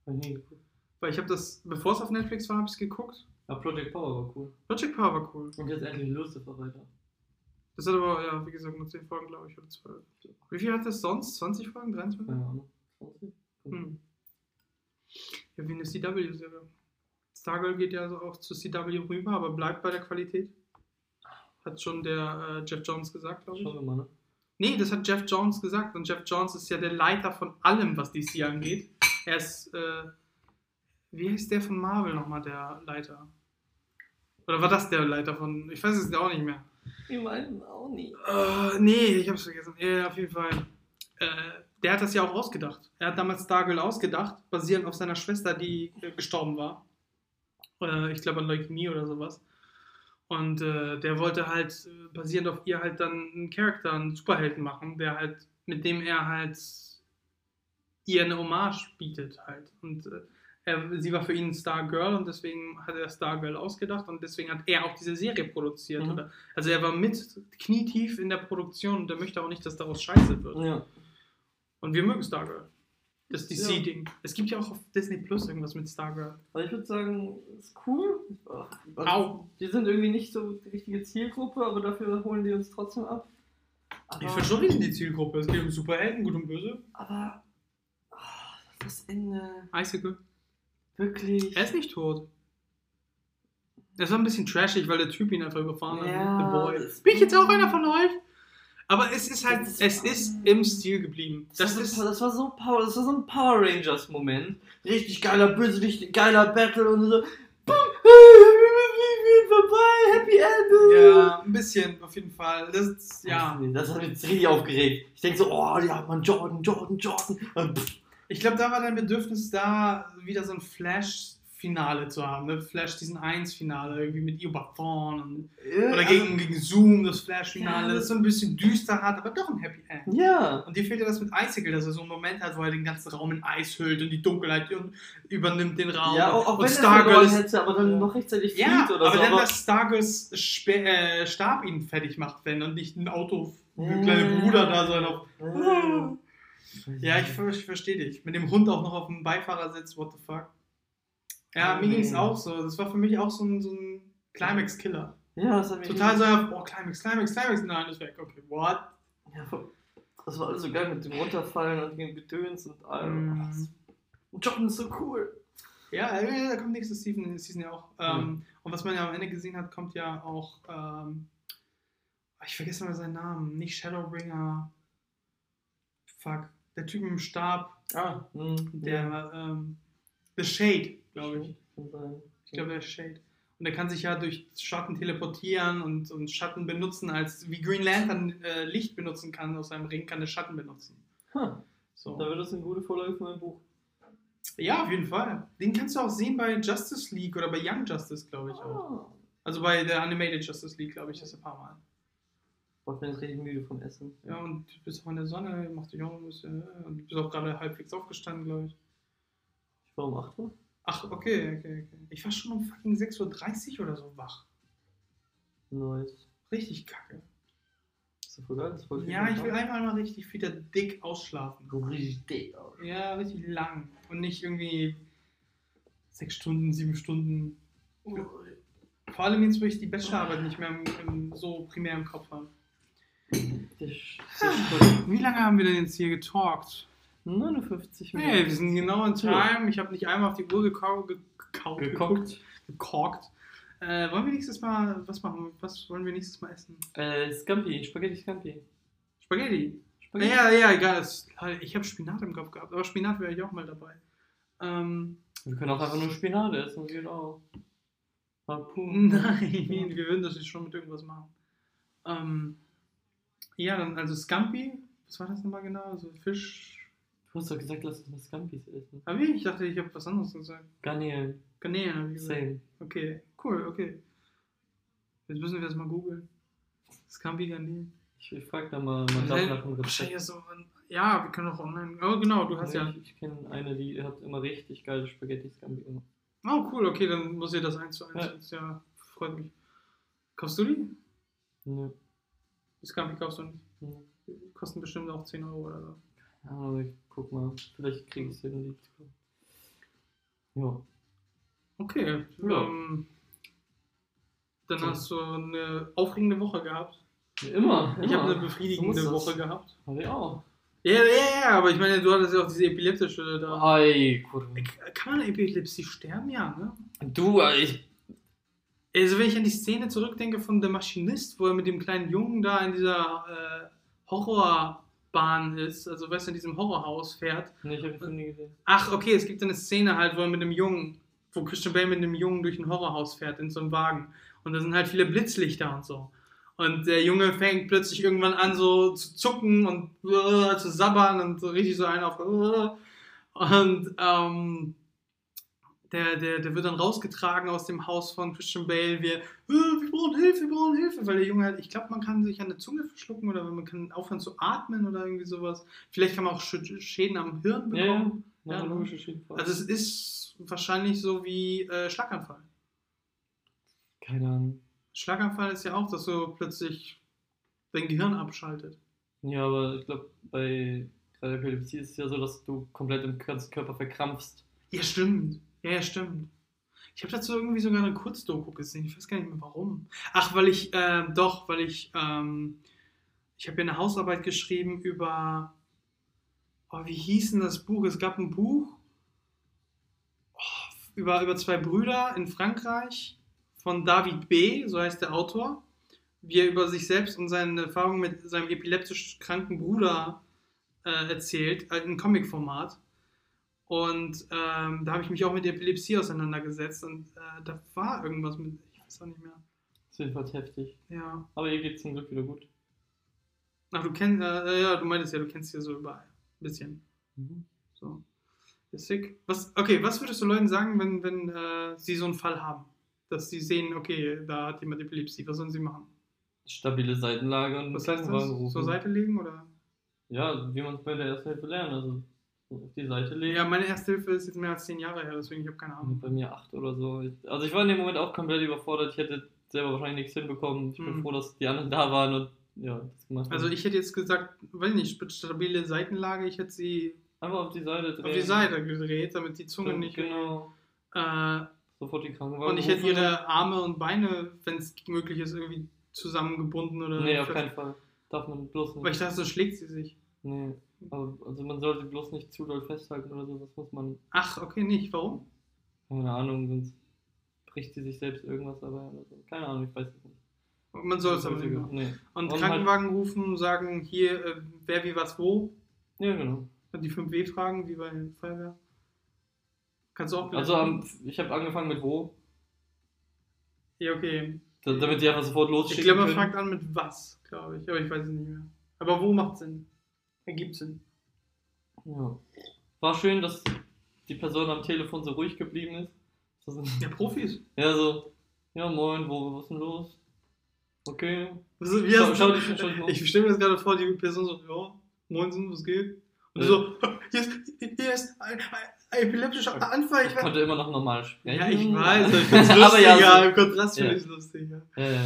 Weil ich habe das, bevor es auf Netflix war, habe ich es geguckt. Ja, Project Power war cool. Project Power war cool. Und jetzt endlich Lucifer weiter. Das hat aber, ja, wie gesagt, nur 10 Folgen, glaube ich, oder 12. Wie viel hat das sonst? 20 Folgen? 23? Ja, 20. Hm. Ja, wie eine CW-Serie. Stargirl geht ja also auch zu CW rüber, aber bleibt bei der Qualität. Hat schon der äh, Jeff Jones gesagt, glaube ich. Schauen wir mal, ne? Nee, das hat Jeff Jones gesagt und Jeff Jones ist ja der Leiter von allem, was DC angeht. Er ist, äh, wie heißt der von Marvel nochmal, der Leiter? Oder war das der Leiter von, ich weiß es auch nicht mehr. Ich weiß auch nicht. Uh, nee, ich hab's vergessen. Ja, auf jeden Fall. Äh, der hat das ja auch ausgedacht. Er hat damals Stargirl ausgedacht, basierend auf seiner Schwester, die äh, gestorben war. Äh, ich glaube an Leukämie oder sowas. Und äh, der wollte halt äh, basierend auf ihr halt dann einen Charakter, einen Superhelden machen, der halt, mit dem er halt ihr eine Hommage bietet halt. Und äh, er, sie war für ihn Stargirl und deswegen hat er Stargirl ausgedacht und deswegen hat er auch diese Serie produziert. Mhm. Oder? Also er war mit knietief in der Produktion und er möchte auch nicht, dass daraus Scheiße wird. Ja. Und wir mögen Stargirl. Das DC-Ding. Ja. Es gibt ja auch auf Disney Plus irgendwas mit Stargirl. Also ich würde sagen, ist cool. Also, Au. Die sind irgendwie nicht so die richtige Zielgruppe, aber dafür holen die uns trotzdem ab. Aber ich finde schon, die sind die Zielgruppe. Es geht um Superhelden, gut und böse. Aber oh, das Ende. Icicle. Wirklich. Er ist nicht tot. Das war ein bisschen trashig, weil der Typ ihn einfach überfahren hat. Ja, The Boy. Bin ich jetzt auch einer von euch? Aber es ist halt, ist es ist im Stil geblieben. Das, das, ist, das war so Power, das war so ein Power Rangers Moment. Richtig geiler Bösewicht, geiler Battle und so. vorbei, Happy End. Ja, ein bisschen auf jeden Fall. Das, ja. das hat mich richtig aufgeregt. Ich denke so, oh ja, man Jordan, Jordan, Jordan. Ich glaube, da war dein Bedürfnis da, wieder so ein Flash Finale zu haben. Ne? Flash diesen 1-Finale, irgendwie mit Iobafon und ja, oder gegen, also, gegen Zoom, das Flash-Finale, ja, das so ein bisschen düster hat, aber doch ein Happy End. Ja. Und dir fehlt ja das mit Icicle, dass er so einen Moment hat, wo er den ganzen Raum in Eis hüllt und die Dunkelheit übernimmt den Raum. Ja, auch, auch und wenn Stargirl hätte, aber dann noch rechtzeitig fliegt ja, oder aber so. Aber dann, dass Stargirls äh, Stab ihn fertig macht, wenn und nicht ein Auto, ein kleiner Bruder da sein auf. Ja, ich, ich verstehe dich. Mit dem Hund auch noch auf dem Beifahrersitz, what the fuck. Ja, mir ging es auch so. Das war für mich auch so ein, so ein Climax-Killer. Ja, das hat mich. Total so, boah, Climax, Climax, Climax, nein, ist weg. Okay, what? Ja, das war alles so geil mit dem Runterfallen und dem Gedöns und allem. Mm. Joggen ist so cool. Ja, da kommt nächste Season, Season ja auch. Ähm, mhm. Und was man ja am Ende gesehen hat, kommt ja auch. Ähm, ich vergesse mal seinen Namen. Nicht Shadowbringer. Fuck. Der Typ mit dem Stab. Ah, mh, der. Ähm, The Shade glaube ich. Ich glaube, der ist Shade. Und er kann sich ja durch Schatten teleportieren und, und Schatten benutzen, als wie Green Lantern äh, Licht benutzen kann aus seinem Ring, kann er Schatten benutzen. Huh. So. Da wird das eine gute Vorlage für mein Buch. Ja, auf jeden Fall. Den kannst du auch sehen bei Justice League oder bei Young Justice, glaube ich auch. Oh. Also bei der Animated Justice League, glaube ich, das ein paar Mal. Ich bin jetzt richtig müde vom Essen. Ja, und du bist auch in der Sonne, machst dich auch ein bisschen. Und du bist auch gerade halbwegs aufgestanden, glaube ich. Ich war um 8 Uhr. Ach, okay, okay, okay. Ich war schon um fucking 6.30 Uhr oder so wach. Nice. Richtig kacke. Ist das voll geil? Das voll ja, ich will einfach mal richtig wieder dick ausschlafen. So richtig dick aus. Ja, richtig lang. Und nicht irgendwie sechs Stunden, sieben Stunden. Vor allem jetzt, wo ich die Bachelorarbeit nicht mehr im, im, so primär im Kopf habe. Wie lange haben wir denn jetzt hier getalkt? 59 Minuten. Hey, wir sind genau in Time. Ich habe nicht einmal auf die Uhr gekau gekauft. Geguckt. Gekorkt. Äh, wollen wir nächstes Mal, was machen? Was wollen wir nächstes Mal essen? Äh, Scampi, Spaghetti Scampi. Spaghetti? Spaghetti? Ja, ja, egal. Ich habe Spinat im Kopf gehabt, aber Spinat wäre ich auch mal dabei. Ähm, wir können auch einfach nur Spinat essen, geht auch. Harpoon. Nein, wir würden das jetzt schon mit irgendwas machen. Ähm, ja, dann, also Scampi, was war das nochmal genau? Also Fisch. Du hast doch gesagt, lass uns mal Scampis essen. Hab ich? Ich dachte, ich habe was anderes gesagt. Garnelen. Garnelen habe ich gesagt. Same. Okay, cool, okay. Jetzt müssen wir das mal googeln. Scampi Garnelen. Ich, ich frag da mal, mal Wahrscheinlich- nach dem Rezept. so Ja, wir können auch online. Oh, genau, du hast Nee, ja. Ich, ich kenne eine, die hat immer richtig geile Spaghetti Scampi. Oh, cool, okay, dann muss ihr das eins zu eins. Ja. jetzt, Ja, freut mich. Kaufst du die? Ne, Die Scampi kaufst du nicht. ne. Die kosten bestimmt auch 10 Euro oder so. Ja, aber ich guck mal. Vielleicht krieg ich es hin. Ja. Okay. Ja. Ähm, dann So. hast du eine aufregende Woche gehabt. Wie Immer. Ich habe eine So befriedigende das. Woche gehabt. Hab ich auch. Ja, ja, ja, aber ich meine, du hattest ja auch diese epileptische da. Ei, Kurve. Kann man Epilepsie sterben? Ja, ne? Du, äh, ich. Also wenn ich an die Szene zurückdenke von Der Maschinist, wo er mit dem kleinen Jungen da in dieser äh, Horrorbahn ist, also weißt du, in diesem Horrorhaus fährt. Ne, ich hab den Film nie gesehen. Ach, okay, es gibt eine Szene halt, wo er mit dem Jungen, wo Christian Bale mit dem Jungen durch ein Horrorhaus fährt, in so einem Wagen. Und da sind halt viele Blitzlichter und so. Und der Junge fängt plötzlich irgendwann an, so zu zucken und äh, zu sabbern und so richtig so einen auf. Äh. Und ähm, der, der, der wird dann rausgetragen aus dem Haus von Christian Bale. Wir, äh, wir brauchen Hilfe, wir brauchen Hilfe. Weil der Junge halt, ich glaube, man kann sich an der Zunge verschlucken oder man kann aufhören zu atmen oder irgendwie sowas. Vielleicht kann man auch Sch- Schäden am Hirn Ja, ja. bekommen. Ja. Neurologische Schienenfahrt. Also es ist wahrscheinlich so wie äh, Schlaganfall. Keine Ahnung. Schlaganfall ist ja auch, dass so plötzlich dein Gehirn abschaltet. Ja, aber ich glaube, bei gerade Epilepsie ist es ja so, dass du komplett im ganzen Körper verkrampfst. Ja, stimmt. Ja, ja, stimmt. Ich habe dazu irgendwie sogar eine Kurzdoku gesehen. Ich weiß gar nicht mehr warum. Ach, weil ich, äh, doch, weil ich, ähm, ich habe ja eine Hausarbeit geschrieben über, oh, wie hieß denn das Buch? Es gab ein Buch oh, über, über zwei Brüder in Frankreich von David B., so heißt der Autor, wie er über sich selbst und seine Erfahrungen mit seinem epileptisch kranken Bruder äh, erzählt, äh, in Comicformat. Und ähm, da habe ich mich auch mit Epilepsie auseinandergesetzt und äh, da war irgendwas mit, ich weiß auch nicht mehr. Das ist jedenfalls heftig. Ja. Aber ihr geht's zum Glück wieder gut. Ach, du kennst, äh, ja, du meintest ja, du kennst hier so überall. Ein bisschen. Mhm. So. Ist sick. Was, okay, was würdest du Leuten sagen, wenn, wenn äh, sie so einen Fall haben? Dass sie sehen, okay, da hat jemand Epilepsie, was sollen sie machen? Stabile Seitenlage und Was heißt das? rufen. Zur Seite legen oder? Ja, wie man es bei der Ersten Hilfe lernt. Also auf die Seite legen. Ja, meine erste Hilfe ist jetzt mehr als zehn Jahre her, deswegen ich habe keine Ahnung. Bei mir acht oder so. Also ich war in dem Moment auch komplett überfordert. Ich hätte selber wahrscheinlich nichts hinbekommen. Ich bin Mhm. froh, dass die anderen da waren und ja, das gemacht haben. Also ich hätte jetzt gesagt, weiß nicht, stabile Seitenlage, ich hätte sie Einfach auf die Seite drehen. auf die Seite gedreht, damit die Zunge So, nicht. Genau. Äh, Sofort die Krankenwagen und ich hätte ihre Arme und Beine, wenn es möglich ist, irgendwie zusammengebunden oder. Nee, auf keinen Fall. Darf man bloß nicht. Weil ich dachte, so schlägt sie sich. Nee. Aber, also man sollte bloß nicht zu doll festhalten oder so. Das muss man. Ach, okay, nicht. Warum? Keine Ahnung, sonst bricht sie sich selbst irgendwas dabei oder so. Keine Ahnung, ich weiß es nicht. Man soll es aber nicht machen. Nee. Und Und Krankenwagen rufen, sagen hier, äh, wer wie was wo. Ja, genau. Und die 5W fragen, wie bei Feuerwehr. Kannst du auch Also am, ich habe angefangen mit wo, Ja, okay. da- damit die einfach sofort Ich losschicken glaube, man können. fragt an mit was, glaube ich. Aber ich weiß es nicht mehr. Aber wo macht Sinn? Ergibt Sinn. Ja. War schön, dass die Person am Telefon so ruhig geblieben ist. Ist Ja, Profis. ja, so, ja moin, wo, was ist denn los? Okay. Also, wie Schau- hast schau du- schau mal. ich stelle mir das gerade vor, die Person so, ja, Moinsen, was geht? Und Äh. so, hier ist, hier ist ein, ein epileptischer Anfall. Ich Ich weiß- konnte immer noch normal sprechen. ja, ich weiß, aber ich find's lustig, Aber ja, ja, so- im Kontrast finde Ja. ich es lustig, ja. Ja, ja.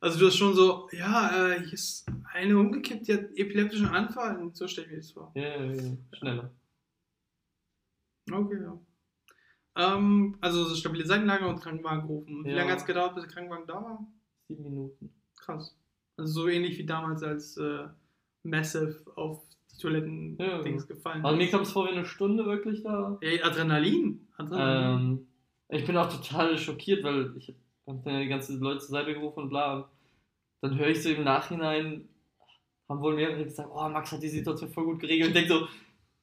Also du hast schon so, ja, äh, hier ist eine umgekippt, die hat epileptischen Anfall. Und so stelle ich mir das vor. Ja, ja, ja, schneller. Okay, ja. Ähm, also so stabile Seitenlage und Krankenwagen gerufen. Und Wie Ja. lange hat es gedauert, bis der Krankenwagen da war? Sieben Minuten. Krass. Also so ähnlich wie damals, als äh, Massive auf Ja, Toiletten-Dings gefallen Also mir kam es vor wie eine Stunde wirklich da. Ja, Adrenalin. Adrenalin. Ähm, ich bin auch total schockiert, weil ich habe dann die ganzen Leute zur Seite gerufen und bla. Dann höre ich so im Nachhinein, haben wohl mehrere gesagt, oh, Max hat die Situation voll gut geregelt und denke so,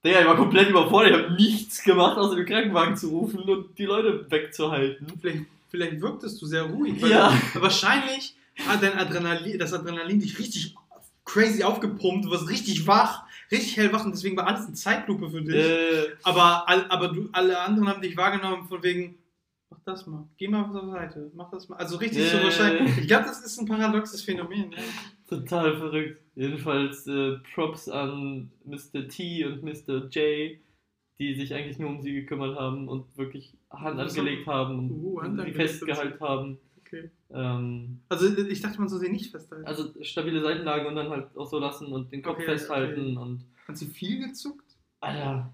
Digga, ich war komplett überfordert, ich habe nichts gemacht, außer den Krankenwagen zu rufen und die Leute wegzuhalten. Vielleicht, vielleicht wirktest du sehr ruhig. Ja. Wahrscheinlich hat dein Adrenalin, das Adrenalin dich richtig crazy aufgepumpt, du warst richtig wach, richtig hellwach und deswegen war alles eine Zeitlupe für dich. Äh, Aber, aber du, alle anderen haben dich wahrgenommen von wegen, mach das mal, geh mal auf der Seite, mach das mal. Also richtig so Äh. wahrscheinlich. Ich glaube, das ist ein paradoxes Phänomen. Ja. total verrückt. Jedenfalls äh, Props an Mr. T und Mr. J, die sich eigentlich nur um sie gekümmert haben und wirklich Hand angelegt haben und Uh, Hand sie festgehalten haben. Okay. Ähm, Also ich dachte, man soll sie nicht festhalten. also stabile Seitenlage und dann halt auch so lassen und den Kopf Okay, festhalten und Hat sie viel gezuckt? Alter,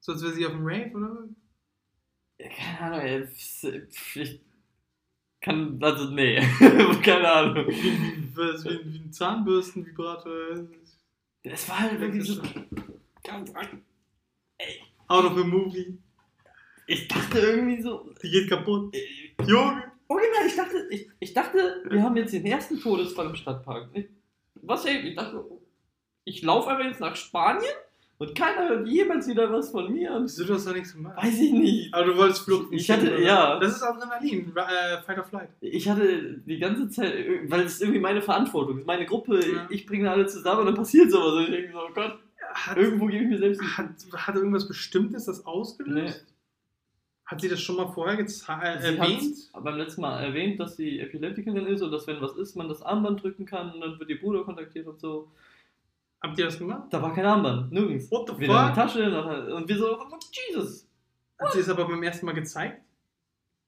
So als wäre sie auf dem Rave, oder? ja, keine Ahnung, ey, ich kann, also nee, keine Ahnung. Was, wie, wie ein Zahnbürstenvibrator. Es war halt wirklich so, Out of a movie. ich dachte irgendwie so, Die geht kaputt. äh, Junge. Original, ich dachte, ich, ich dachte, wir haben jetzt den ersten Todesfall im Stadtpark. Ich, was ey, ich dachte, ich laufe einfach jetzt nach Spanien und keiner hört jemals wieder was von mir. Wieso du hast da nichts gemacht? Weiß ich nicht. Aber du wolltest fluchten. Ich hatte- oder? ja. Das ist Adrenalin. Äh, Fight or Flight. Ich hatte die ganze Zeit, weil es ist irgendwie meine Verantwortung, ist meine Gruppe, Ja. ich bringe alle zusammen und dann passiert sowas. Und ich denke so, oh Gott, Hat, irgendwo gebe ich mir selbst hat, hat irgendwas Bestimmtes das ausgelöst? Hat sie das schon mal vorher äh, erwähnt? beim letzten Mal erwähnt, dass sie Epileptikerin ist und dass, wenn was ist, man das Armband drücken kann und dann wird ihr Bruder kontaktiert und so. Habt ihr das gemacht? Da war kein Armband, nirgends. What the Weder in fuck? der Tasche, und wir so, oh, Jesus. Hat sie es aber beim ersten Mal gezeigt?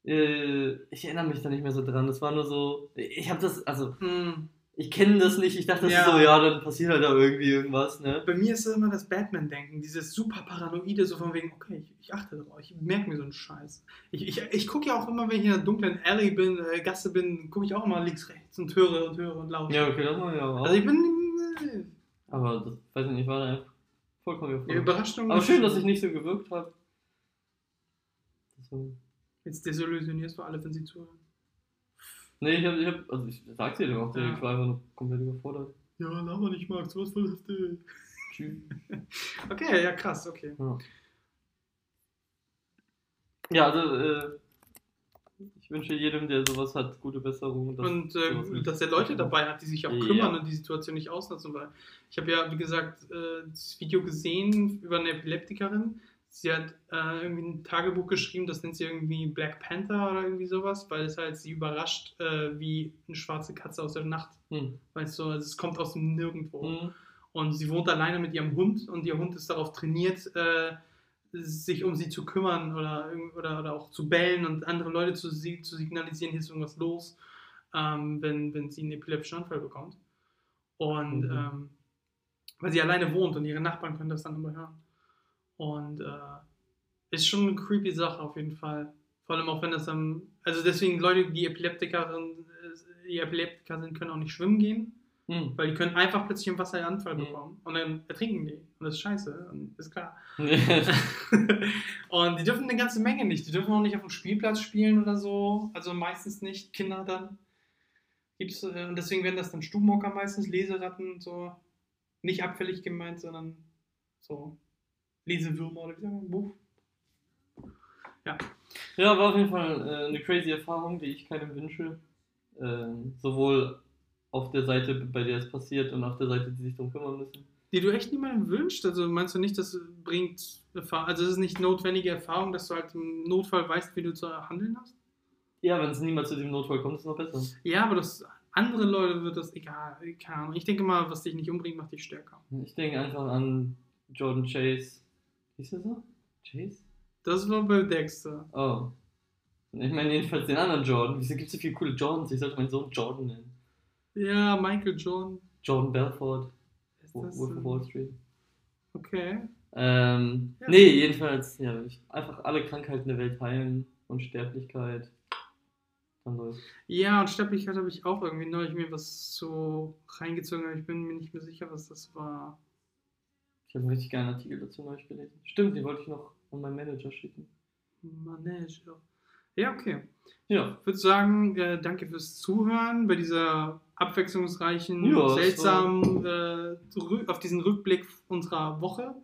Äh, ich erinnere mich da nicht mehr so dran. Das war nur so, ich habe das, also, Hm. Ich kenne das nicht. Ich dachte, das Ja. ist so, ja, dann passiert halt da irgendwie irgendwas, ne? Bei mir ist es immer das Batman-Denken, dieses super Paranoide, so von wegen, okay, ich, ich achte darauf, ich merke mir so einen Scheiß. Ich, ich, ich gucke ja auch immer, wenn ich in einer dunklen Alley bin, äh, Gasse bin, gucke ich auch immer links, rechts und höre und höre und lausche. Ja, okay, das machen wir auch. Also ich bin äh, Aber das, weiß ich nicht, war da einfach vollkommen überfordert. Überraschung. Aber schön, dass ich nicht so gewirkt habe. Das Jetzt desillusionierst du alle, wenn sie zuhören. Nee, ich hab, ich hab, also ich sag's dir doch, Ja. ich war einfach nur komplett überfordert. Ja, laber nicht, Max, du warst voll heftig. Tschüss. Okay, ja, krass, okay. Ja, ja also, äh, ich wünsche jedem, der sowas hat, gute Besserung. dass Und äh, dass er Leute dabei hat, die sich auch Ja. kümmern und die Situation nicht ausnutzen. Weil ich habe ja, wie gesagt, äh, das Video gesehen über eine Epileptikerin. Sie hat äh, irgendwie ein Tagebuch geschrieben, das nennt sie irgendwie Black Panther oder irgendwie sowas, weil es halt sie überrascht, äh, wie eine schwarze Katze aus der Nacht. Hm. Weißt du, also es kommt aus dem Nirgendwo. Hm. Und sie wohnt alleine mit ihrem Hund und ihr Hund ist darauf trainiert, äh, sich um sie zu kümmern oder, oder, oder auch zu bellen und andere Leute zu, zu signalisieren, hier ist irgendwas los, ähm, wenn, wenn sie einen epileptischen Anfall bekommt. Und Mhm. ähm, weil sie alleine wohnt und ihre Nachbarn können das dann immer hören. Und äh, ist schon eine creepy Sache auf jeden Fall. Vor allem auch wenn das dann, also deswegen Leute, die Epileptikerin, äh, die Epileptiker sind, können auch nicht schwimmen gehen. Hm. Weil die können einfach plötzlich einen Wasseranfall Mhm. bekommen und dann ertrinken die. Und das ist scheiße, und ist klar. Hm. und die dürfen eine ganze Menge nicht. Die dürfen auch nicht auf dem Spielplatz spielen oder so. Also meistens nicht. Kinder dann. Gibt's, äh, und deswegen werden das dann Stubenhocker meistens, Leseratten und so. Nicht abfällig gemeint, sondern so Lesewürmer oder wie sagt man? Buch. Ja, war auf jeden Fall äh, eine crazy Erfahrung, die ich keinem wünsche. Ähm, sowohl auf der Seite, bei der es passiert, und auf der Seite, die sich darum kümmern müssen. Die du echt niemandem wünschst? Also meinst du nicht, das bringt Erfahrung, also es ist nicht notwendige Erfahrung, dass du halt im Notfall weißt, wie du zu handeln hast? Ja, wenn es niemals zu diesem Notfall kommt, ist es noch besser. Ja, aber das andere Leute wird das egal. Keine Ahnung. Ich denke mal, was dich nicht umbringt, macht dich stärker. Ich denke einfach an Jordan Chase. Hieß er so? Chase? Das war bei Dexter. Oh. Ich meine jedenfalls den anderen Jordan. Wieso gibt es so viele coole Jordans? Ich sollte meinen Sohn Jordan nennen. Ja, Michael Jordan. Jordan Belfort. Wolf of Wall Street. Okay. Ähm, Ja. Nee, jedenfalls, ja, ich, einfach alle Krankheiten der Welt heilen und Sterblichkeit. Dann läuft. Ja, und Sterblichkeit habe ich auch irgendwie neulich mir was so reingezogen, aber ich bin mir nicht mehr sicher, was das war. Ich habe einen richtig geilen Artikel dazu neulich gelesen. Stimmt, den wollte ich noch an meinen Manager schicken. Manager. Ja, okay. Ja, Ich würde sagen, äh, danke fürs Zuhören bei dieser abwechslungsreichen, Ja, seltsamen, äh, rü- auf diesen Rückblick unserer Woche.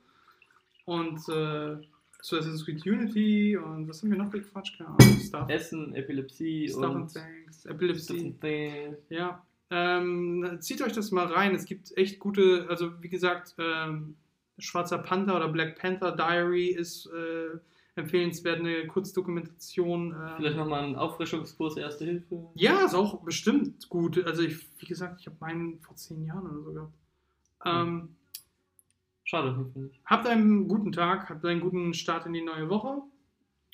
Und äh, So Assassin's Creed Unity und was haben wir noch gequatscht? Keine Ahnung. Stuff. Essen, Epilepsie Stuff and und Things. Epilepsie. Things. Ja. Ähm, zieht euch das mal rein. Es gibt echt gute, also wie gesagt, ähm, Schwarzer Panther oder Black Panther Diary ist äh, empfehlenswert, eine Kurzdokumentation. Ähm, Vielleicht nochmal ein Auffrischungskurs Erste Hilfe. Ja, ist auch bestimmt gut. Also ich, wie gesagt, ich habe meinen vor zehn Jahren oder so gehabt. Ähm, Schade, finde ich. habt einen guten Tag, habt einen guten Start in die neue Woche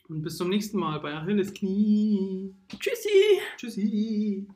und bis zum nächsten Mal bei Achilles Knie. Tschüssi! Tschüssi.